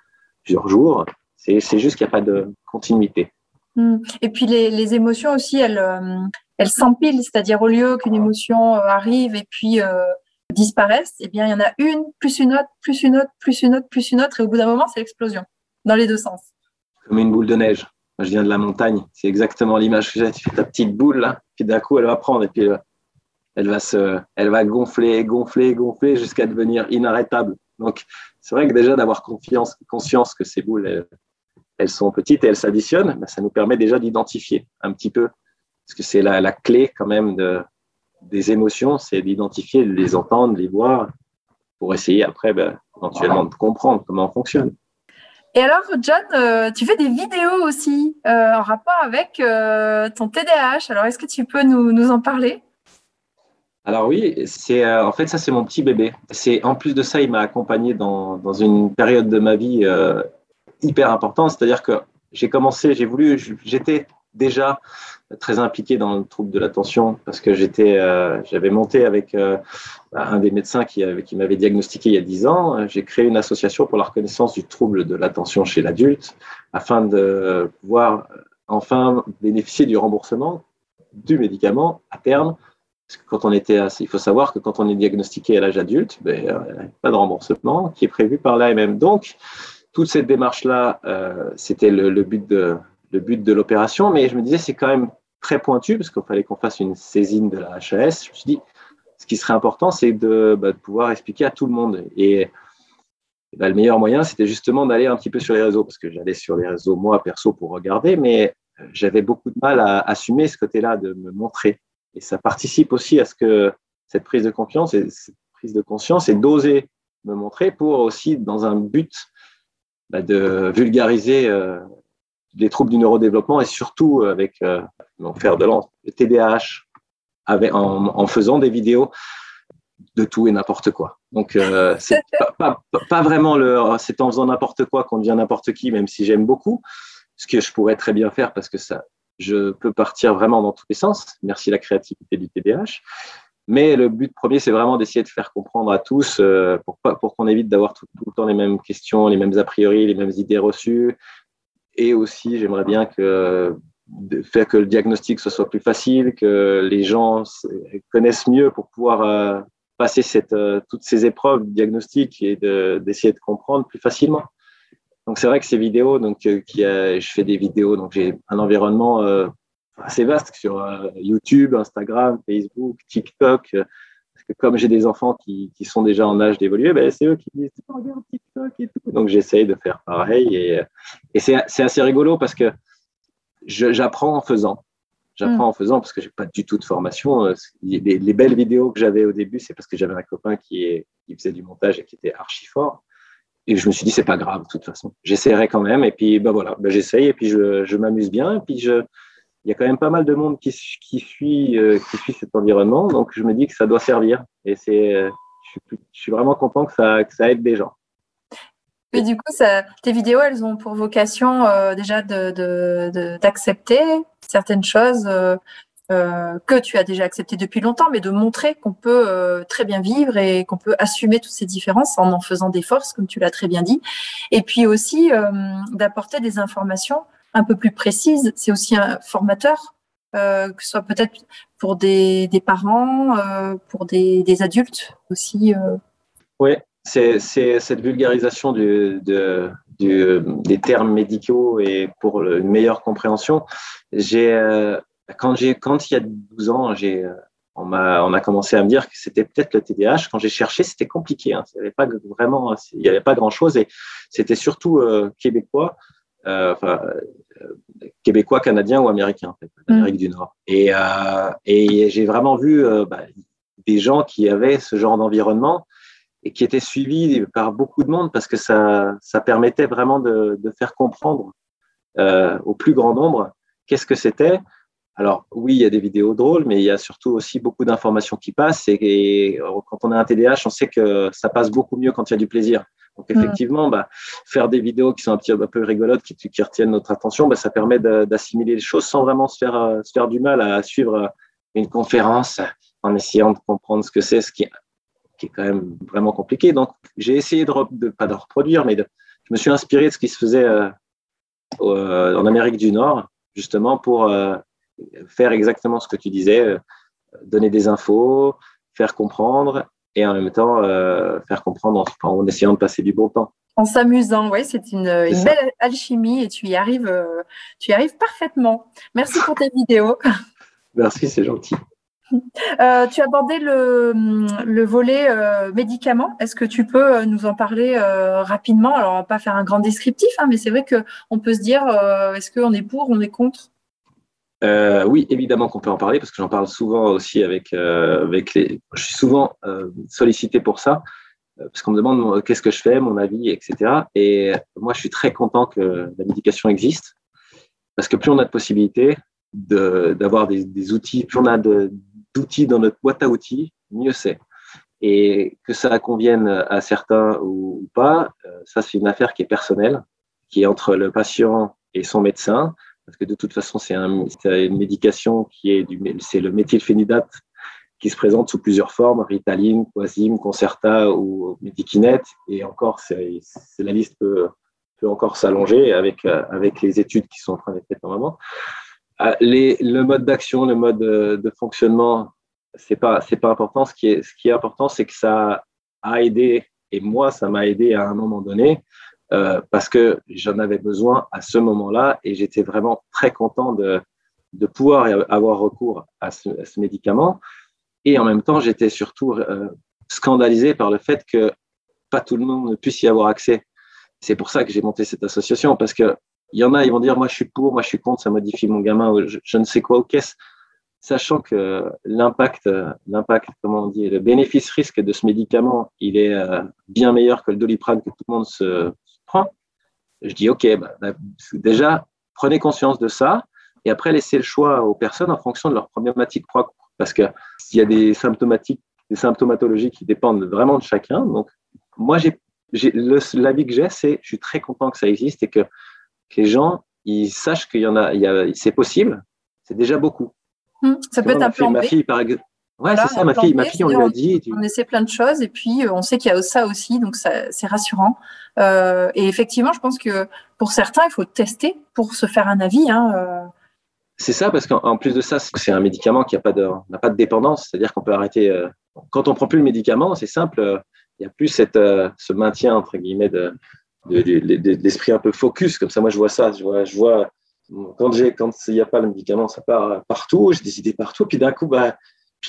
Speaker 2: plusieurs jours c'est juste qu'il n'y a pas de continuité.
Speaker 1: Hmm. Et puis les, émotions aussi, elles, euh, elles s'empilent, c'est-à-dire au lieu qu'une émotion euh, arrive et puis euh, disparaisse, eh bien il y en a une, plus une autre, plus une autre, plus une autre, plus une autre, et au bout d'un moment, c'est l'explosion, dans les deux sens.
Speaker 2: Comme une boule de neige. je viens de la montagne, c'est exactement l'image que j'ai. Tu fais ta petite boule là, puis d'un coup, elle va prendre et puis elle va, se, elle va gonfler, gonfler, gonfler jusqu'à devenir inarrêtable. Donc, c'est vrai que déjà d'avoir confiance, conscience que ces boules, elles, sont petites et elles s'additionnent, ben, ça nous permet déjà d'identifier un petit peu, parce que c'est la, la, clé quand même de, des émotions, c'est d'identifier, de les entendre, de les voir, pour essayer après ben, éventuellement de comprendre comment on fonctionne.
Speaker 1: Et alors, John, euh, tu fais des vidéos aussi euh, en rapport avec euh, ton TDAH. Alors, est-ce que tu peux nous, nous en parler?
Speaker 2: Alors oui, c'est en fait ça c'est mon petit bébé. C'est en plus de ça, il m'a accompagné dans, dans, une période de ma vie hyper importante. C'est-à-dire que j'ai commencé, j'ai voulu, j'étais déjà très impliqué dans le trouble de l'attention parce que j'étais, euh, j'avais monté avec euh, un des médecins qui, m'avait diagnostiqué il y a 10 ans. J'ai créé une association pour la reconnaissance du trouble de l'attention chez l'adulte afin de pouvoir enfin bénéficier du remboursement du médicament à terme. Parce que quand on était, il faut savoir que quand on est diagnostiqué à l'âge adulte, ben, a pas de remboursement qui est prévu par l'AMM. Donc, toute cette démarche-là, euh, c'était le, but de l'opération, mais je me disais, c'est quand même très pointu parce qu'il fallait qu'on fasse une saisine de la HAS. Je me suis dit, ce qui serait important, c'est de, bah, pouvoir expliquer à tout le monde. Et, bah, le meilleur moyen, c'était justement d'aller un petit peu sur les réseaux, parce que j'allais sur les réseaux, moi, perso, pour regarder, mais euh, j'avais beaucoup de mal à assumer ce côté-là, de me montrer. Et ça participe aussi à ce que cette prise de confiance et cette prise de conscience et d'oser me montrer pour aussi, dans un but bah, de vulgariser euh, les troubles du neurodéveloppement et surtout avec euh, mon fer de lance, le TDAH, avec, en, faisant des vidéos de tout et n'importe quoi. Donc, euh, c'est pas, pas, vraiment le, c'est en faisant n'importe quoi qu'on devient n'importe qui, même si j'aime beaucoup, ce que je pourrais très bien faire parce que ça, je peux partir vraiment dans tous les sens. Merci la créativité du TDAH. Mais le but premier, c'est vraiment d'essayer de faire comprendre à tous euh, pour, qu'on évite d'avoir tout, le temps les mêmes questions, les mêmes a priori, les mêmes idées reçues, et aussi, j'aimerais bien faire que le diagnostic ce soit plus facile, que les gens connaissent mieux pour pouvoir euh, passer euh, toutes ces épreuves diagnostiques et d'essayer de, comprendre plus facilement. Donc c'est vrai que ces vidéos, donc euh, je fais des vidéos, donc j'ai un environnement assez vaste sur YouTube, Instagram, Facebook, TikTok que comme j'ai des enfants qui, qui, sont déjà en âge d'évoluer, ben, c'est eux qui disent regarde TikTok et tout. Donc j'essaye de faire pareil et, et c'est assez rigolo parce que j'apprends en faisant. J'apprends mm. en faisant parce que j'ai pas du tout de formation. Les, les belles vidéos que j'avais au début, c'est parce que j'avais un copain qui, est, qui faisait du montage et qui était archi fort. Et je me suis dit, c'est pas grave, de toute façon. J'essaierai quand même. Et puis, ben voilà, ben j'essaye et puis je, je m'amuse bien. Et puis, je, il y a quand même pas mal de monde qui, euh, qui suit cet environnement. Donc, je me dis que ça doit servir. Et c'est, euh, je, suis, vraiment content que ça, aide des gens.
Speaker 1: Et du coup, tes vidéos, elles ont pour vocation euh, déjà d'accepter certaines choses que tu as déjà acceptées depuis longtemps, mais de montrer qu'on peut très bien vivre et qu'on peut assumer toutes ces différences en en faisant des forces, comme tu l'as très bien dit. Et puis aussi d'apporter des informations un peu plus précise. C'est aussi un formateur, euh, que ce soit peut-être pour des, parents, euh, pour des, adultes aussi. Euh.
Speaker 2: Oui, c'est cette vulgarisation des termes médicaux et pour une meilleure compréhension. Quand il y a 12 ans, on a, commencé à me dire que c'était peut-être le TDAH. Quand j'ai cherché, c'était compliqué. Hein. Il n'y avait pas vraiment, il n'y avait pas grand-chose et c'était surtout québécois. Québécois, canadien ou américain, en fait, d'Amérique mm. du Nord. Et, euh, et j'ai vraiment vu euh, bah, des gens qui avaient ce genre d'environnement et qui étaient suivis par beaucoup de monde parce que ça, ça permettait vraiment de, de faire comprendre euh, au plus grand nombre qu'est-ce que c'était. Alors oui, il y a des vidéos drôles, mais il y a surtout aussi beaucoup d'informations qui passent. Et, et, quand on a un TDAH, on sait que ça passe beaucoup mieux quand il y a du plaisir. Donc effectivement, bah, faire des vidéos qui sont un petit un peu rigolotes, qui, qui retiennent notre attention, bah, ça permet d'assimiler les choses sans vraiment se faire, euh, se faire du mal à suivre euh, une conférence en essayant de comprendre ce que c'est, ce qui, qui, est quand même vraiment compliqué. Donc j'ai essayé de, de, pas de reproduire, mais de, je me suis inspiré de ce qui se faisait euh, en Amérique du Nord, justement pour faire exactement ce que tu disais, donner des infos, faire comprendre et en même temps euh, faire comprendre en, en, essayant de passer du bon temps.
Speaker 1: En s'amusant, oui, c'est une, belle alchimie et tu y arrives, euh, tu y arrives parfaitement. Merci pour tes vidéos.
Speaker 2: Merci, c'est gentil.
Speaker 1: Euh, tu abordais le, le volet euh, médicaments. Est-ce que tu peux nous en parler rapidement? Alors, on va pas faire un grand descriptif, hein, mais c'est vrai qu'on peut se dire est-ce qu'on est pour, on est contre?
Speaker 2: Oui, évidemment qu'on peut en parler parce que j'en parle souvent aussi avec, avec les. Je suis souvent sollicité pour ça. Euh, parce qu'on me demande qu'est-ce que je fais, mon avis, etc. Et moi, je suis très content que la médication existe, parce que plus on a de possibilités d'avoir des, des, outils, plus on a d'outils dans notre boîte à outils, mieux c'est. Et que ça convienne à certains ou, pas, euh, ça c'est une affaire qui est personnelle, qui est entre le patient et son médecin, parce que de toute façon c'est un, une médication qui est du, c'est le méthylphénidate qui se présente sous plusieurs formes, Ritaline, Quasim, Concerta ou Medikinet. Et encore, la liste peut, encore s'allonger avec, les études qui sont en train d'être faites normalement. Euh, les, le mode d'action, le mode de, fonctionnement, c'est pas, pas important. Ce qui est important, c'est que ça a aidé, et moi, ça m'a aidé à un moment donné, euh, parce que j'en avais besoin à ce moment-là et j'étais vraiment très content de, pouvoir avoir recours à ce, médicament. Et en même temps, j'étais surtout euh, scandalisé par le fait que pas tout le monde ne puisse y avoir accès. C'est pour ça que j'ai monté cette association, parce que il y en a, ils vont dire, moi je suis pour, moi je suis contre, ça modifie mon gamin, je, ne sais quoi au caisse, sachant que l'impact, l'impact, comment on dit, le bénéfice-risque de ce médicament, il est euh, bien meilleur que le doliprane que tout le monde se, prend. Je dis, ok, bah, bah, déjà, prenez conscience de ça, et après laissez le choix aux personnes en fonction de leur problématique propre parce qu'il y a des symptomatiques, des symptomatologies qui dépendent vraiment de chacun. Donc, moi, j'ai, l'avis que j'ai, c'est je suis très content que ça existe et que, les gens ils sachent qu'il y en a, c'est possible. C'est déjà beaucoup.
Speaker 1: Hum, ça peut être un plan
Speaker 2: Ma fille, par exemple. Ouais, c'est ça, ma fille, ma fille, on lui a dit.
Speaker 1: On essaie plein de choses et puis euh, on sait qu'il y a ça aussi, donc c'est rassurant. Euh, et effectivement, je pense que pour certains, il faut tester pour se faire un avis. Hein, euh.
Speaker 2: C'est ça, parce qu'en plus de ça, c'est un médicament qui n'a pas, de, pas de dépendance, c'est-à-dire qu'on peut arrêter. Quand on prend plus le médicament, c'est simple, il n'y a plus cette, ce maintien, entre guillemets, de, d'esprit un peu focus. Comme ça, moi, je vois ça. Je vois, je vois quand il n'y a pas le médicament, ça part partout, j'ai des idées partout, puis d'un coup, bah,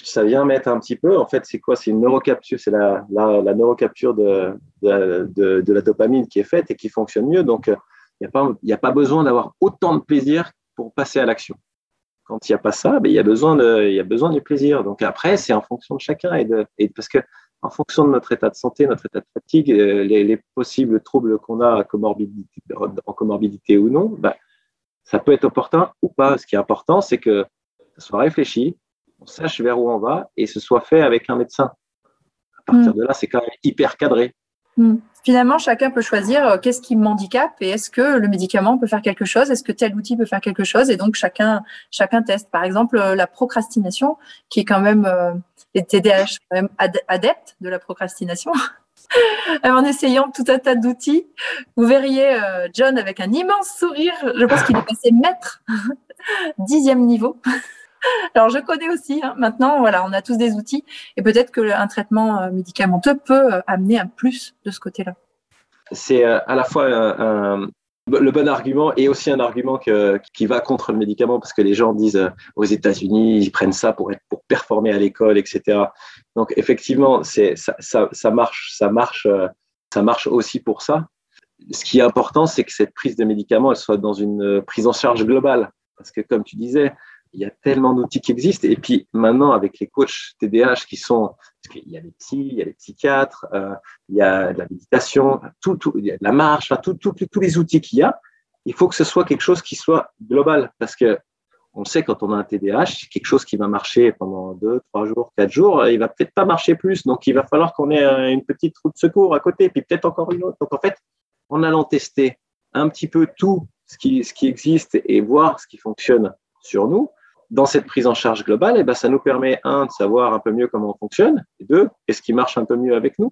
Speaker 2: ça vient mettre un petit peu. En fait, c'est quoi? C'est une neurocapture, c'est la, la, neurocapture de, de, la dopamine qui est faite et qui fonctionne mieux. Donc, il n'y a, a pas besoin d'avoir autant de plaisir pour passer à l'action. Quand il n'y a pas ça, ben, il, y a besoin y a besoin du plaisir. Donc après, c'est en fonction de chacun et, de, et parce que en fonction de notre état de santé, notre état de fatigue, euh, les, possibles troubles qu'on a en comorbidité ou non, ben, ça peut être opportun ou pas. Ce qui est important, c'est que ça soit réfléchi, on sache vers où on va et ce soit fait avec un médecin. À partir mm. de là, c'est quand même hyper cadré.
Speaker 1: Mm. Finalement, chacun peut choisir euh, qu'est-ce qui me handicape et est-ce que le médicament peut faire quelque chose, est-ce que tel outil peut faire quelque chose, et donc chacun chacun teste. Par exemple, euh, la procrastination, qui est quand même euh, les TDAH quand même adeptes de la procrastination. en essayant tout un tas d'outils, vous verriez John avec un immense sourire. Je pense qu'il est passé maître, dixième niveau. Alors, je connais aussi. Hein. Maintenant, voilà, on a tous des outils et peut-être qu'un traitement euh, médicamenteux peut euh, amener un plus de ce côté-là.
Speaker 2: C'est euh, à la fois le bon argument et aussi un argument qui va contre le médicament parce que les gens disent aux États-Unis, ils prennent ça pour, être, pour performer à l'école, etc. Donc, effectivement, ça, marche, ça, marche, ça marche aussi pour ça. Ce qui est important, c'est que cette prise de médicaments soit dans une prise en charge globale. Parce que, comme tu disais, il y a tellement d'outils qui existent. Et puis maintenant, avec les coachs TDAH qui sont, parce y a les psys, il y a les psychiatres, euh, il y a de la méditation, tout, tout, il y a de la marche, enfin, tout, tous les outils qu'il y a, il faut que ce soit quelque chose qui soit global. Parce que on sait quand on a un TDAH, quelque chose qui va marcher pendant deux, trois jours, quatre jours, il va peut-être pas marcher plus. Donc, il va falloir qu'on ait une petite route de secours à côté, puis peut-être encore une autre. Donc, en fait, en allant tester un petit peu tout ce qui, ce qui existe et voir ce qui fonctionne sur nous, dans cette prise en charge globale, et eh ben, ça nous permet, un, de savoir un peu mieux comment on fonctionne, deux, qu'est-ce qui marche un peu mieux avec nous.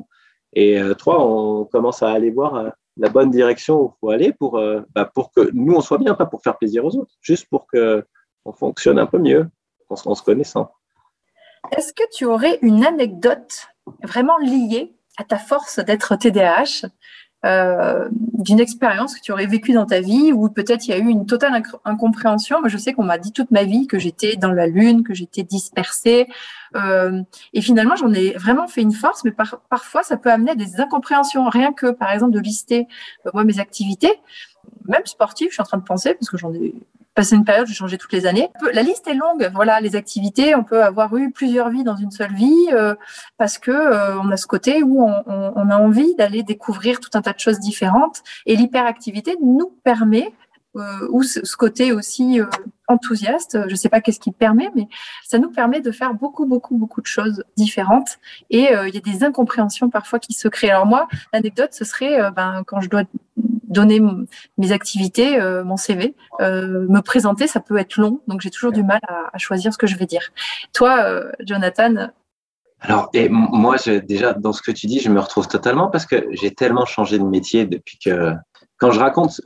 Speaker 2: Et euh, trois, on commence à aller voir euh, la bonne direction où il faut aller pour, euh, bah, pour que nous, on soit bien, pas pour faire plaisir aux autres, juste pour qu'on fonctionne un peu mieux en se connaissant.
Speaker 1: Est-ce que tu aurais une anecdote vraiment liée à ta force d'être TDAH euh, d'une expérience que tu aurais vécue dans ta vie ou peut-être il y a eu une totale incompréhension. Moi, je sais qu'on m'a dit toute ma vie que j'étais dans la lune, que j'étais dispersée. Euh, et finalement, j'en ai vraiment fait une force, mais parfois, ça peut amener à des incompréhensions. Rien que, par exemple, de lister euh, moi mes activités, même sportives, je suis en train de penser, parce que j'en ai passé une période, j'ai changé toutes les années. La liste est longue. Voilà, les activités, on peut avoir eu plusieurs vies dans une seule vie euh, parce que euh, on a ce côté où on, on, on a envie d'aller découvrir tout un tas de choses différentes. Et l'hyperactivité nous permet euh, ou ce, côté aussi euh, enthousiaste. Je ne sais pas qu'est-ce qui permet, mais ça nous permet de faire beaucoup, beaucoup, beaucoup de choses différentes. Et euh, il y a des incompréhensions parfois qui se créent. Alors moi, l'anecdote, ce serait ben, quand je dois donner mes activités, mon CV, me présenter, ça peut être long, donc j'ai toujours du mal à, à, choisir ce que je vais dire. Toi, Jonathan,
Speaker 2: alors, et moi, je, déjà, dans ce que tu dis, je me retrouve totalement parce que j'ai tellement changé de métier depuis que, quand je raconte,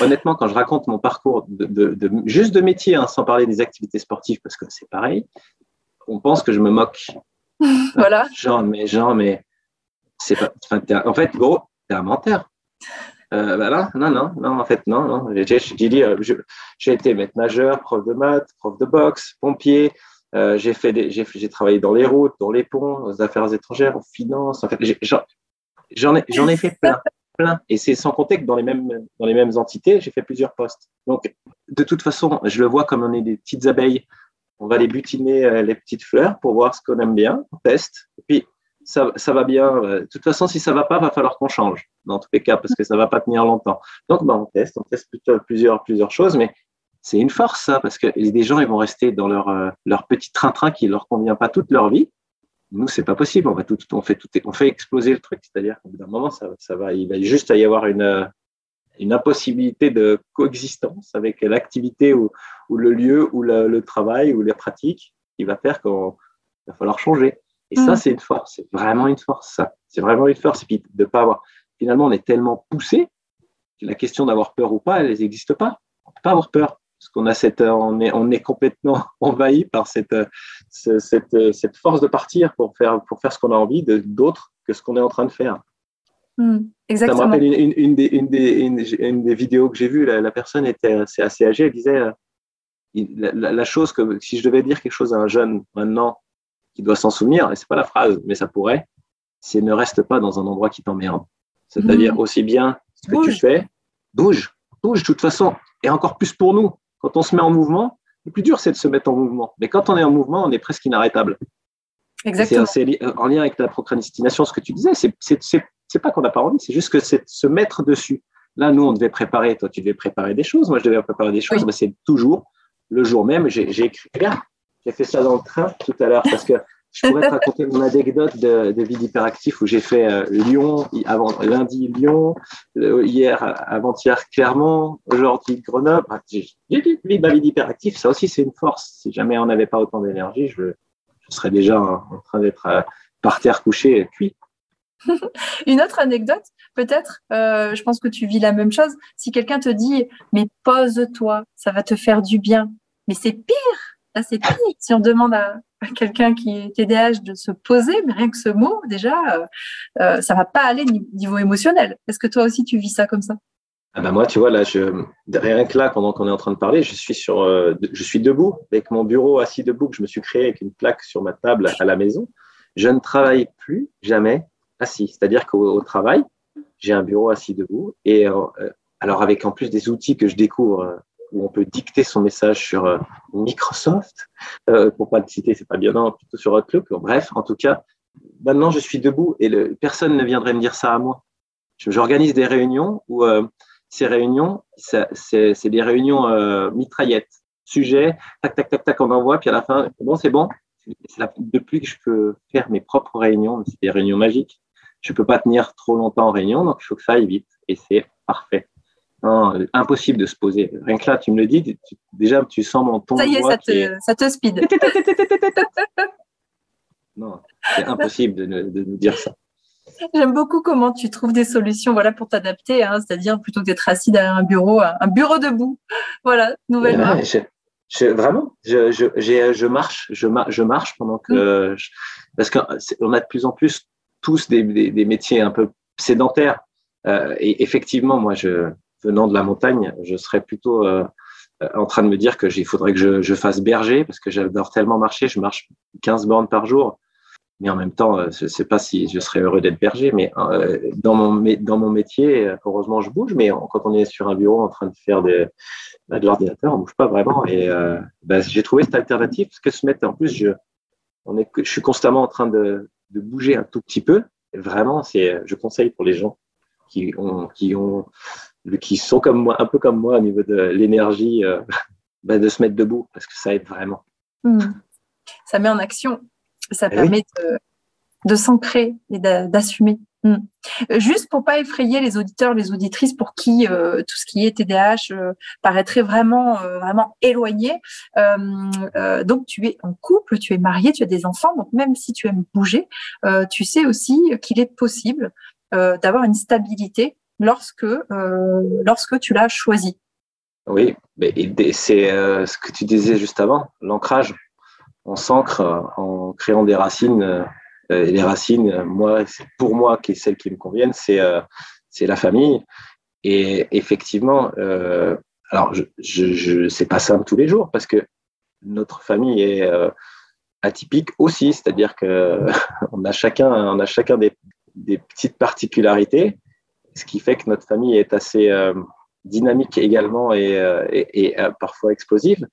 Speaker 2: honnêtement, quand je raconte mon parcours de, juste de métier, hein, sans parler des activités sportives, parce que c'est pareil, on pense que je me moque.
Speaker 1: voilà.
Speaker 2: Genre, mais genre, mais c'est pas. en fait, gros, t'es un menteur. Euh, bah non, non, non, en fait, non, non. J'ai euh, j'ai été maître nageur, prof de maths, prof de boxe, pompier. Euh, j'ai fait j'ai travaillé dans les routes, dans les ponts, aux affaires étrangères, en finance. En fait, j'en ai, j'en ai fait plein. Et c'est sans compter que dans les mêmes, dans les mêmes entités, j'ai fait plusieurs postes. Donc, de toute façon, je le vois comme on est des petites abeilles. On va les butiner euh, les petites fleurs pour voir ce qu'on aime bien. On teste. Et puis, ça, va bien. Euh, de toute façon, si ça va pas, va falloir qu'on change dans tous les cas parce que ça va pas tenir longtemps. Donc, ben, on teste, on teste plusieurs, plusieurs choses, mais c'est une force, ça, parce que des gens, ils vont rester dans leur, euh, leur petit train-train qui leur convient pas toute leur vie. Nous, c'est pas possible. On va tout, on fait tout, on fait exploser le truc. C'est-à-dire qu'au bout d'un moment, ça, va, il va juste y avoir une, une impossibilité de coexistence avec l'activité ou, ou, le lieu ou le, travail ou les pratiques qui va faire qu'il va falloir changer. Et ça, mm. c'est une force. C'est vraiment une force, ça. C'est vraiment une force. Et puis, de pas avoir, finalement, on est tellement poussé que la question d'avoir peur ou pas, elle n'existe pas. On peut pas avoir peur parce qu'on a cette, on est, on est complètement envahi par cette, cette, cette force de partir pour faire, pour faire ce qu'on a envie d'autre que ce qu'on est en train de faire.
Speaker 1: exactement.
Speaker 2: Hmm, Ça me rappelle une, une, des, une, des, une, des, vidéos que j'ai vues. La, personne était assez, assez âgée. Elle disait euh, la, la, chose que si je devais dire quelque chose à un jeune maintenant qui doit s'en souvenir, et c'est pas la phrase, mais ça pourrait, c'est ne reste pas dans un endroit qui t'emmerde. C'est-à-dire hmm. aussi bien ce que tu fais, bouge, bouge de toute façon, et encore plus pour nous. Quand on se met en mouvement, le plus dur, c'est de se mettre en mouvement. Mais quand on est en mouvement, on est presque inarrêtable.
Speaker 1: Exactement.
Speaker 2: C'est en lien avec la procrastination, ce que tu disais. C'est pas qu'on n'a pas envie, c'est juste que c'est se mettre dessus. Là, nous, on devait préparer. Toi, tu devais préparer des choses. Moi, je devais préparer des choses. c'est toujours le jour même. J'ai écrit. J'ai fait ça dans le train tout à l'heure parce que je pourrais te raconter une anecdote de, vie d'hyperactif où j'ai fait euh, Lyon, avant, lundi Lyon, euh, hier, avant-hier Clermont, aujourd'hui Grenoble. J'ai ma vie d'hyperactif, ça aussi c'est une force. Si jamais on n'avait pas autant d'énergie, je, serais déjà en train d'être euh, par terre couché, cuit.
Speaker 1: une autre anecdote, peut-être, je pense que tu vis la même chose. Si quelqu'un te dit, mais pose-toi, ça va te faire du bien. Mais c'est pire Là, c'est pire. Si on demande à, quelqu'un qui est TDAH de se poser, mais rien que ce mot, déjà, euh, euh, ça va pas aller niveau émotionnel. Est-ce que toi aussi, tu vis ça comme ça?
Speaker 2: Ah bah moi, tu vois, là, rien que là, pendant qu'on est en train de parler, je suis, sur, euh, je suis debout, avec mon bureau assis debout que je me suis créé avec une plaque sur ma table à la maison. Je ne travaille plus jamais assis. C'est-à-dire qu'au travail, j'ai un bureau assis debout. Et euh, alors, avec en plus des outils que je découvre où on peut dicter son message sur euh, Microsoft. Euh, pour pas le citer, c'est pas bien, non, plutôt sur Outlook. Bref, en tout cas, maintenant je suis debout et personne ne viendrait me dire ça à moi. J'organise des réunions où euh, ces réunions, c'est des réunions euh, mitraillettes. Sujet, tac, tac, tac, tac, on envoie, puis à la fin, bon, c'est bon. Depuis que je peux faire mes propres réunions, c'est des réunions magiques, je peux pas tenir trop longtemps en réunion, donc il faut que ça aille vite. Et c'est parfait. Non, impossible de se poser. Rien que là, tu me le dis, déjà, tu sens mon ton.
Speaker 1: Ça y est, ça, te, ça te speed.
Speaker 2: non, c'est impossible de, nous dire ça.
Speaker 1: J'aime beaucoup comment tu trouves des solutions voilà, pour t'adapter, hein, c'est-à-dire plutôt que d'être assis derrière un bureau, un bureau debout. Voilà, nouvelle
Speaker 2: je, vraiment, je, je, je, marche, je, je marche pendant que. Mm. parce qu'on a de plus en plus tous des, des, des métiers un peu sédentaires et effectivement, moi, je, venant de la montagne, je serais plutôt en train de me dire que il faudrait que je, fasse berger parce que j'adore tellement marcher. Je marche 15 bornes par jour mais en même temps, euh, je ne sais pas si je serais heureux d'être berger, mais euh, dans, mon, dans mon métier, heureusement, je bouge, mais quand on est sur un bureau en train de faire de, bah, de l'ordinateur, on ne bouge pas vraiment. Et euh, bah, j'ai trouvé cette alternative parce que se mettre, en plus, je, suis constamment en train de, bouger un tout petit peu. vraiment, c'est, je conseille pour les gens qui ont, qui sont comme moi, un peu comme moi au niveau de l'énergie, bah, de se mettre debout parce que ça aide vraiment.
Speaker 1: Mmh. Ça met en action. Ça eh permet de, s'ancrer et d'assumer. Hmm. Juste pour pas effrayer les auditeurs, les auditrices pour qui euh, tout ce qui est TDAH euh, paraîtrait vraiment euh, vraiment éloigné. donc tu es en couple, tu es marié, tu as des enfants, donc même si tu aimes bouger, tu sais aussi qu'il est possible d'avoir une stabilité lorsque lorsque tu l'as choisi.
Speaker 2: Oui, c'est ce que tu disais juste avant, l'ancrage on s'ancre en créant des racines. Euh, et les racines, moi, pour moi, qui est celle qui me conviennent, c'est euh, la famille. Et effectivement, euh, alors je, je, c'est pas simple tous les jours parce que notre famille est atypique aussi, c'est-à-dire que on a chacun, on a chacun des, des, petites particularités, ce qui fait que notre famille est assez dynamique également et, et, et parfois explosive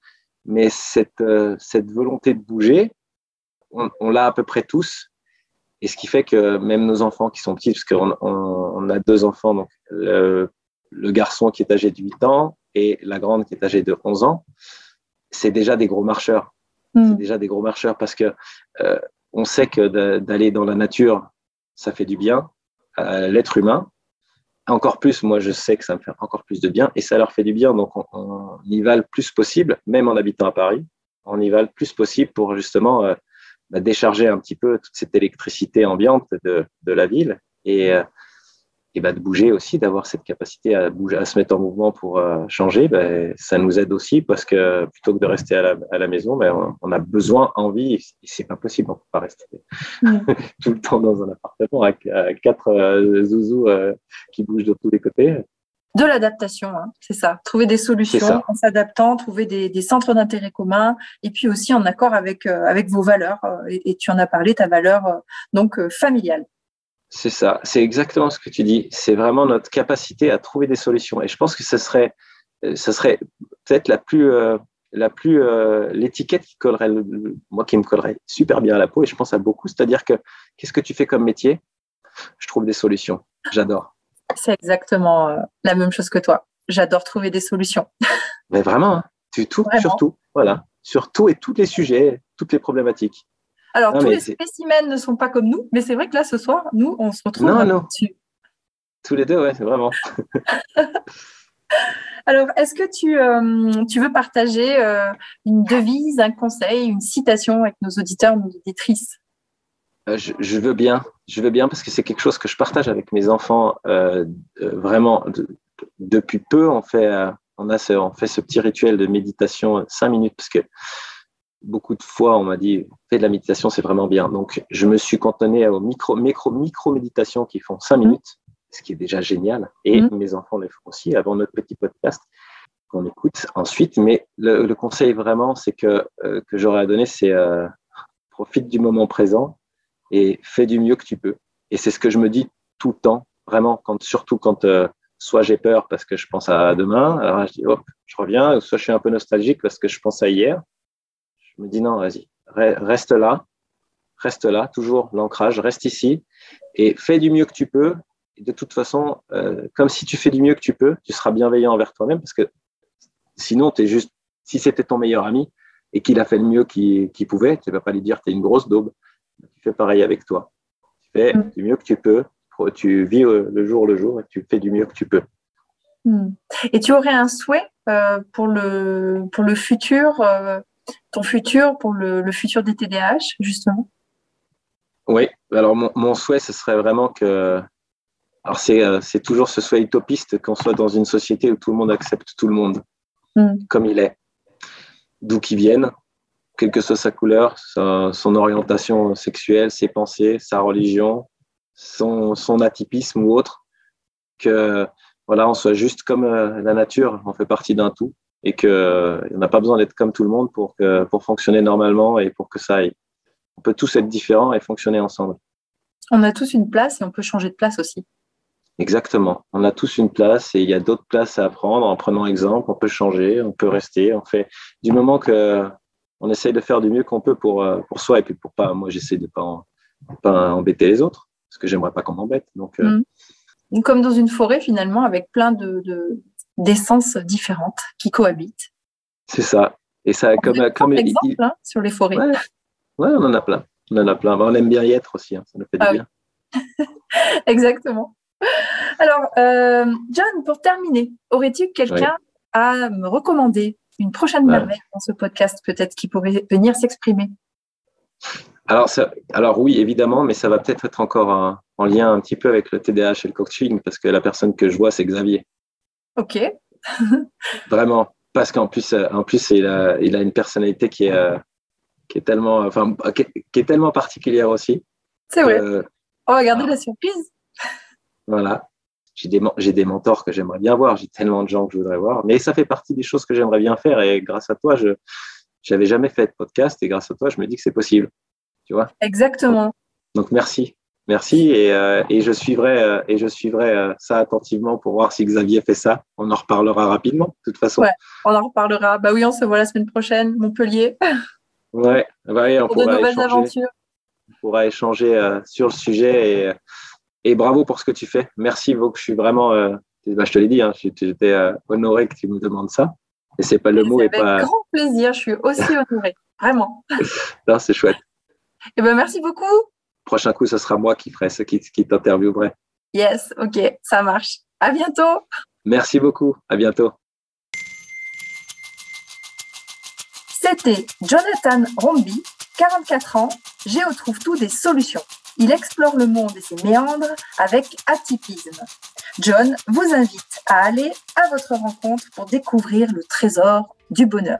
Speaker 2: mais cette, euh, cette volonté de bouger, on, l'a à peu près tous. Et ce qui fait que même nos enfants qui sont petits, parce qu'on on, a deux enfants, donc le, garçon qui est âgé de 8 ans et la grande qui est âgée de 11 ans, c'est déjà des gros marcheurs. Hmm. C'est déjà des gros marcheurs parce que euh, on sait que d'aller dans la nature, ça fait du bien à l'être humain encore plus, moi je sais que ça me fait encore plus de bien et ça leur fait du bien, donc on, y va le plus possible, même en habitant à Paris, on y va le plus possible pour justement euh, bah, décharger un petit peu toute cette électricité ambiante de, de la ville. Et, euh, et bah, de bouger aussi, d'avoir cette capacité à bouger, à se mettre en mouvement pour euh, changer, bah, ça nous aide aussi parce que plutôt que de rester à la, à la maison, bah, on, a besoin, envie, et c'est pas possible, on peut pas rester tout le temps dans un appartement avec, quatre euh, zouzous euh, qui bougent de tous les côtés.
Speaker 1: De l'adaptation, hein, c'est ça. Trouver des solutions en s'adaptant, trouver des, des centres d'intérêt communs, et puis aussi en accord avec avec vos valeurs. Et, et, tu en as parlé, ta valeur donc familiale.
Speaker 2: C'est ça, c'est exactement ce que tu dis. C'est vraiment notre capacité à trouver des solutions. Et je pense que ce serait, euh, serait peut-être la plus, euh, la plus, euh, l'étiquette qui collerait, moi qui me collerait super bien à la peau. Et je pense à beaucoup. C'est-à-dire que qu'est-ce que tu fais comme métier? Je trouve des solutions. J'adore.
Speaker 1: C'est exactement la même chose que toi. J'adore trouver des solutions.
Speaker 2: Mais vraiment, hein. tu tout, surtout, voilà, sur tout et tous les sujets, toutes les problématiques.
Speaker 1: Alors, tous les spécimens ne sont pas comme nous, mais c'est vrai que là, ce soir, nous, on se retrouve non, non. dessus.
Speaker 2: Tous les deux, ouais, c'est vraiment.
Speaker 1: Alors, est-ce que tu, euh, tu veux partager euh, une devise, un conseil, une citation avec nos auditeurs, nos auditrices?
Speaker 2: Euh, je, veux bien, je veux bien parce que c'est quelque chose que je partage avec mes enfants vraiment depuis peu. On fait, on, a on fait ce petit rituel de méditation cinq minutes parce que beaucoup de fois, on m'a dit, fais de la méditation, c'est vraiment bien. Donc, je me suis cantonné aux micro, micro, micro méditations qui font cinq minutes, ce qui est déjà génial. Et mm. mes enfants les font aussi avant notre petit podcast qu'on écoute ensuite. Mais le, conseil vraiment, c'est que, euh, que j'aurais à donner, c'est euh, profite du moment présent et fais du mieux que tu peux. Et c'est ce que je me dis tout le temps, vraiment, quand, surtout quand euh, soit j'ai peur parce que je pense à demain, alors je dis, hop, je reviens, soit je suis un peu nostalgique parce que je pense à hier. Je me dis non, vas-y, reste là, reste là, toujours l'ancrage, reste ici et fais du mieux que tu peux. de toute façon, euh, comme si tu fais du mieux que tu peux, tu seras bienveillant envers toi-même parce que sinon, es juste, si c'était ton meilleur ami et qu'il a fait le mieux qu'il pouvait, tu ne vas pas lui dire tu es une grosse daube. Tu fais pareil avec toi. Tu fais mm. du mieux que tu peux, tu vis euh, le jour le jour et tu fais du mieux que tu peux.
Speaker 1: Mm. Et tu aurais un souhait euh, pour, le, pour le futur ton futur pour le, futur des TDAH, justement?
Speaker 2: Oui, alors mon, souhait, ce serait vraiment que. Alors, euh, c'est toujours ce souhait utopiste qu'on soit dans une société où tout le monde accepte tout le monde hmm. comme il est, d'où qu'il vienne, quelle que soit sa couleur, son orientation sexuelle, ses pensées, sa religion, son, son atypisme ou autre. que voilà, on soit juste comme la nature, on fait partie d'un tout et qu'on n'a pas besoin d'être comme tout le monde pour, que, pour fonctionner normalement et pour que ça aille. On peut tous être différents et fonctionner ensemble.
Speaker 1: On a tous une place et on peut changer de place aussi.
Speaker 2: Exactement. On a tous une place et il y a d'autres places à apprendre. En prenant exemple, on peut changer, on peut rester. On fait du moment que on essaye de faire du mieux qu'on peut pour, euh, pour soi et puis pour pas. Moi, j'essaie de pas, pas embêter les autres parce que j'aimerais pas qu'on m'embête. Donc, euh,
Speaker 1: mm. comme dans une forêt finalement, avec plein de d'essences différentes qui cohabitent.
Speaker 2: C'est ça. Et ça,
Speaker 1: on comme, comme exemple hein, sur les forêts.
Speaker 2: Ouais. on en a plein. On en a plein. On aime bien y être aussi. Hein. Ça nous fait du ah bien.
Speaker 1: Exactement. Alors, euh, John, pour terminer, aurais-tu quelqu'un à me recommander une prochaine merveille dans ce podcast, peut-être, qui pourrait venir s'exprimer?
Speaker 2: Alors, alors oui, évidemment, mais ça va peut-être être encore en lien un petit peu avec le TDAH et le coaching, parce que la personne que je vois, c'est Xavier.
Speaker 1: Ok.
Speaker 2: Vraiment, parce qu'en plus, en plus, il a, il a une personnalité qui est, euh, qui est tellement, enfin, qui est, tellement particulière aussi.
Speaker 1: C'est vrai. On va garder la surprise.
Speaker 2: Voilà. J'ai des, j'ai des mentors que j'aimerais bien voir. J'ai tellement de gens que je voudrais voir. Mais ça fait partie des choses que j'aimerais bien faire. Et grâce à toi, je n'avais jamais fait de podcast. Et grâce à toi, je me dis que c'est possible. Tu vois?
Speaker 1: Exactement.
Speaker 2: Donc, merci. Merci. Et, euh, et je suivrai, euh, et je suivrai euh, ça attentivement pour voir si Xavier fait ça. On en reparlera rapidement, de toute façon.
Speaker 1: Ouais, on en reparlera. Bah oui, on se voit la semaine prochaine, Montpellier.
Speaker 2: Ouais, ouais on
Speaker 1: pour de nouvelles aventures.
Speaker 2: On pourra échanger sur le sujet et et bravo pour ce que tu fais. Merci, Vogue. Je suis vraiment, bah, je te l'ai dit, hein, j'étais honoré que tu me demandes ça. Et c'est pas le mot.
Speaker 1: Avec
Speaker 2: pas...
Speaker 1: grand plaisir. Je suis aussi honoré. Vraiment.
Speaker 2: non, c'est chouette.
Speaker 1: Et eh ben, merci beaucoup.
Speaker 2: Prochain coup, ce sera moi qui ferai ce qui, qui t'interviewerai.
Speaker 1: Yes, ok, ça marche. À bientôt.
Speaker 2: Merci beaucoup. À bientôt.
Speaker 1: C'était Jonathan Romby, 44 ans, Géo trouve tout des solutions. Il explore le monde et ses méandres avec atypisme. John vous invite à aller à votre rencontre pour découvrir le trésor du bonheur.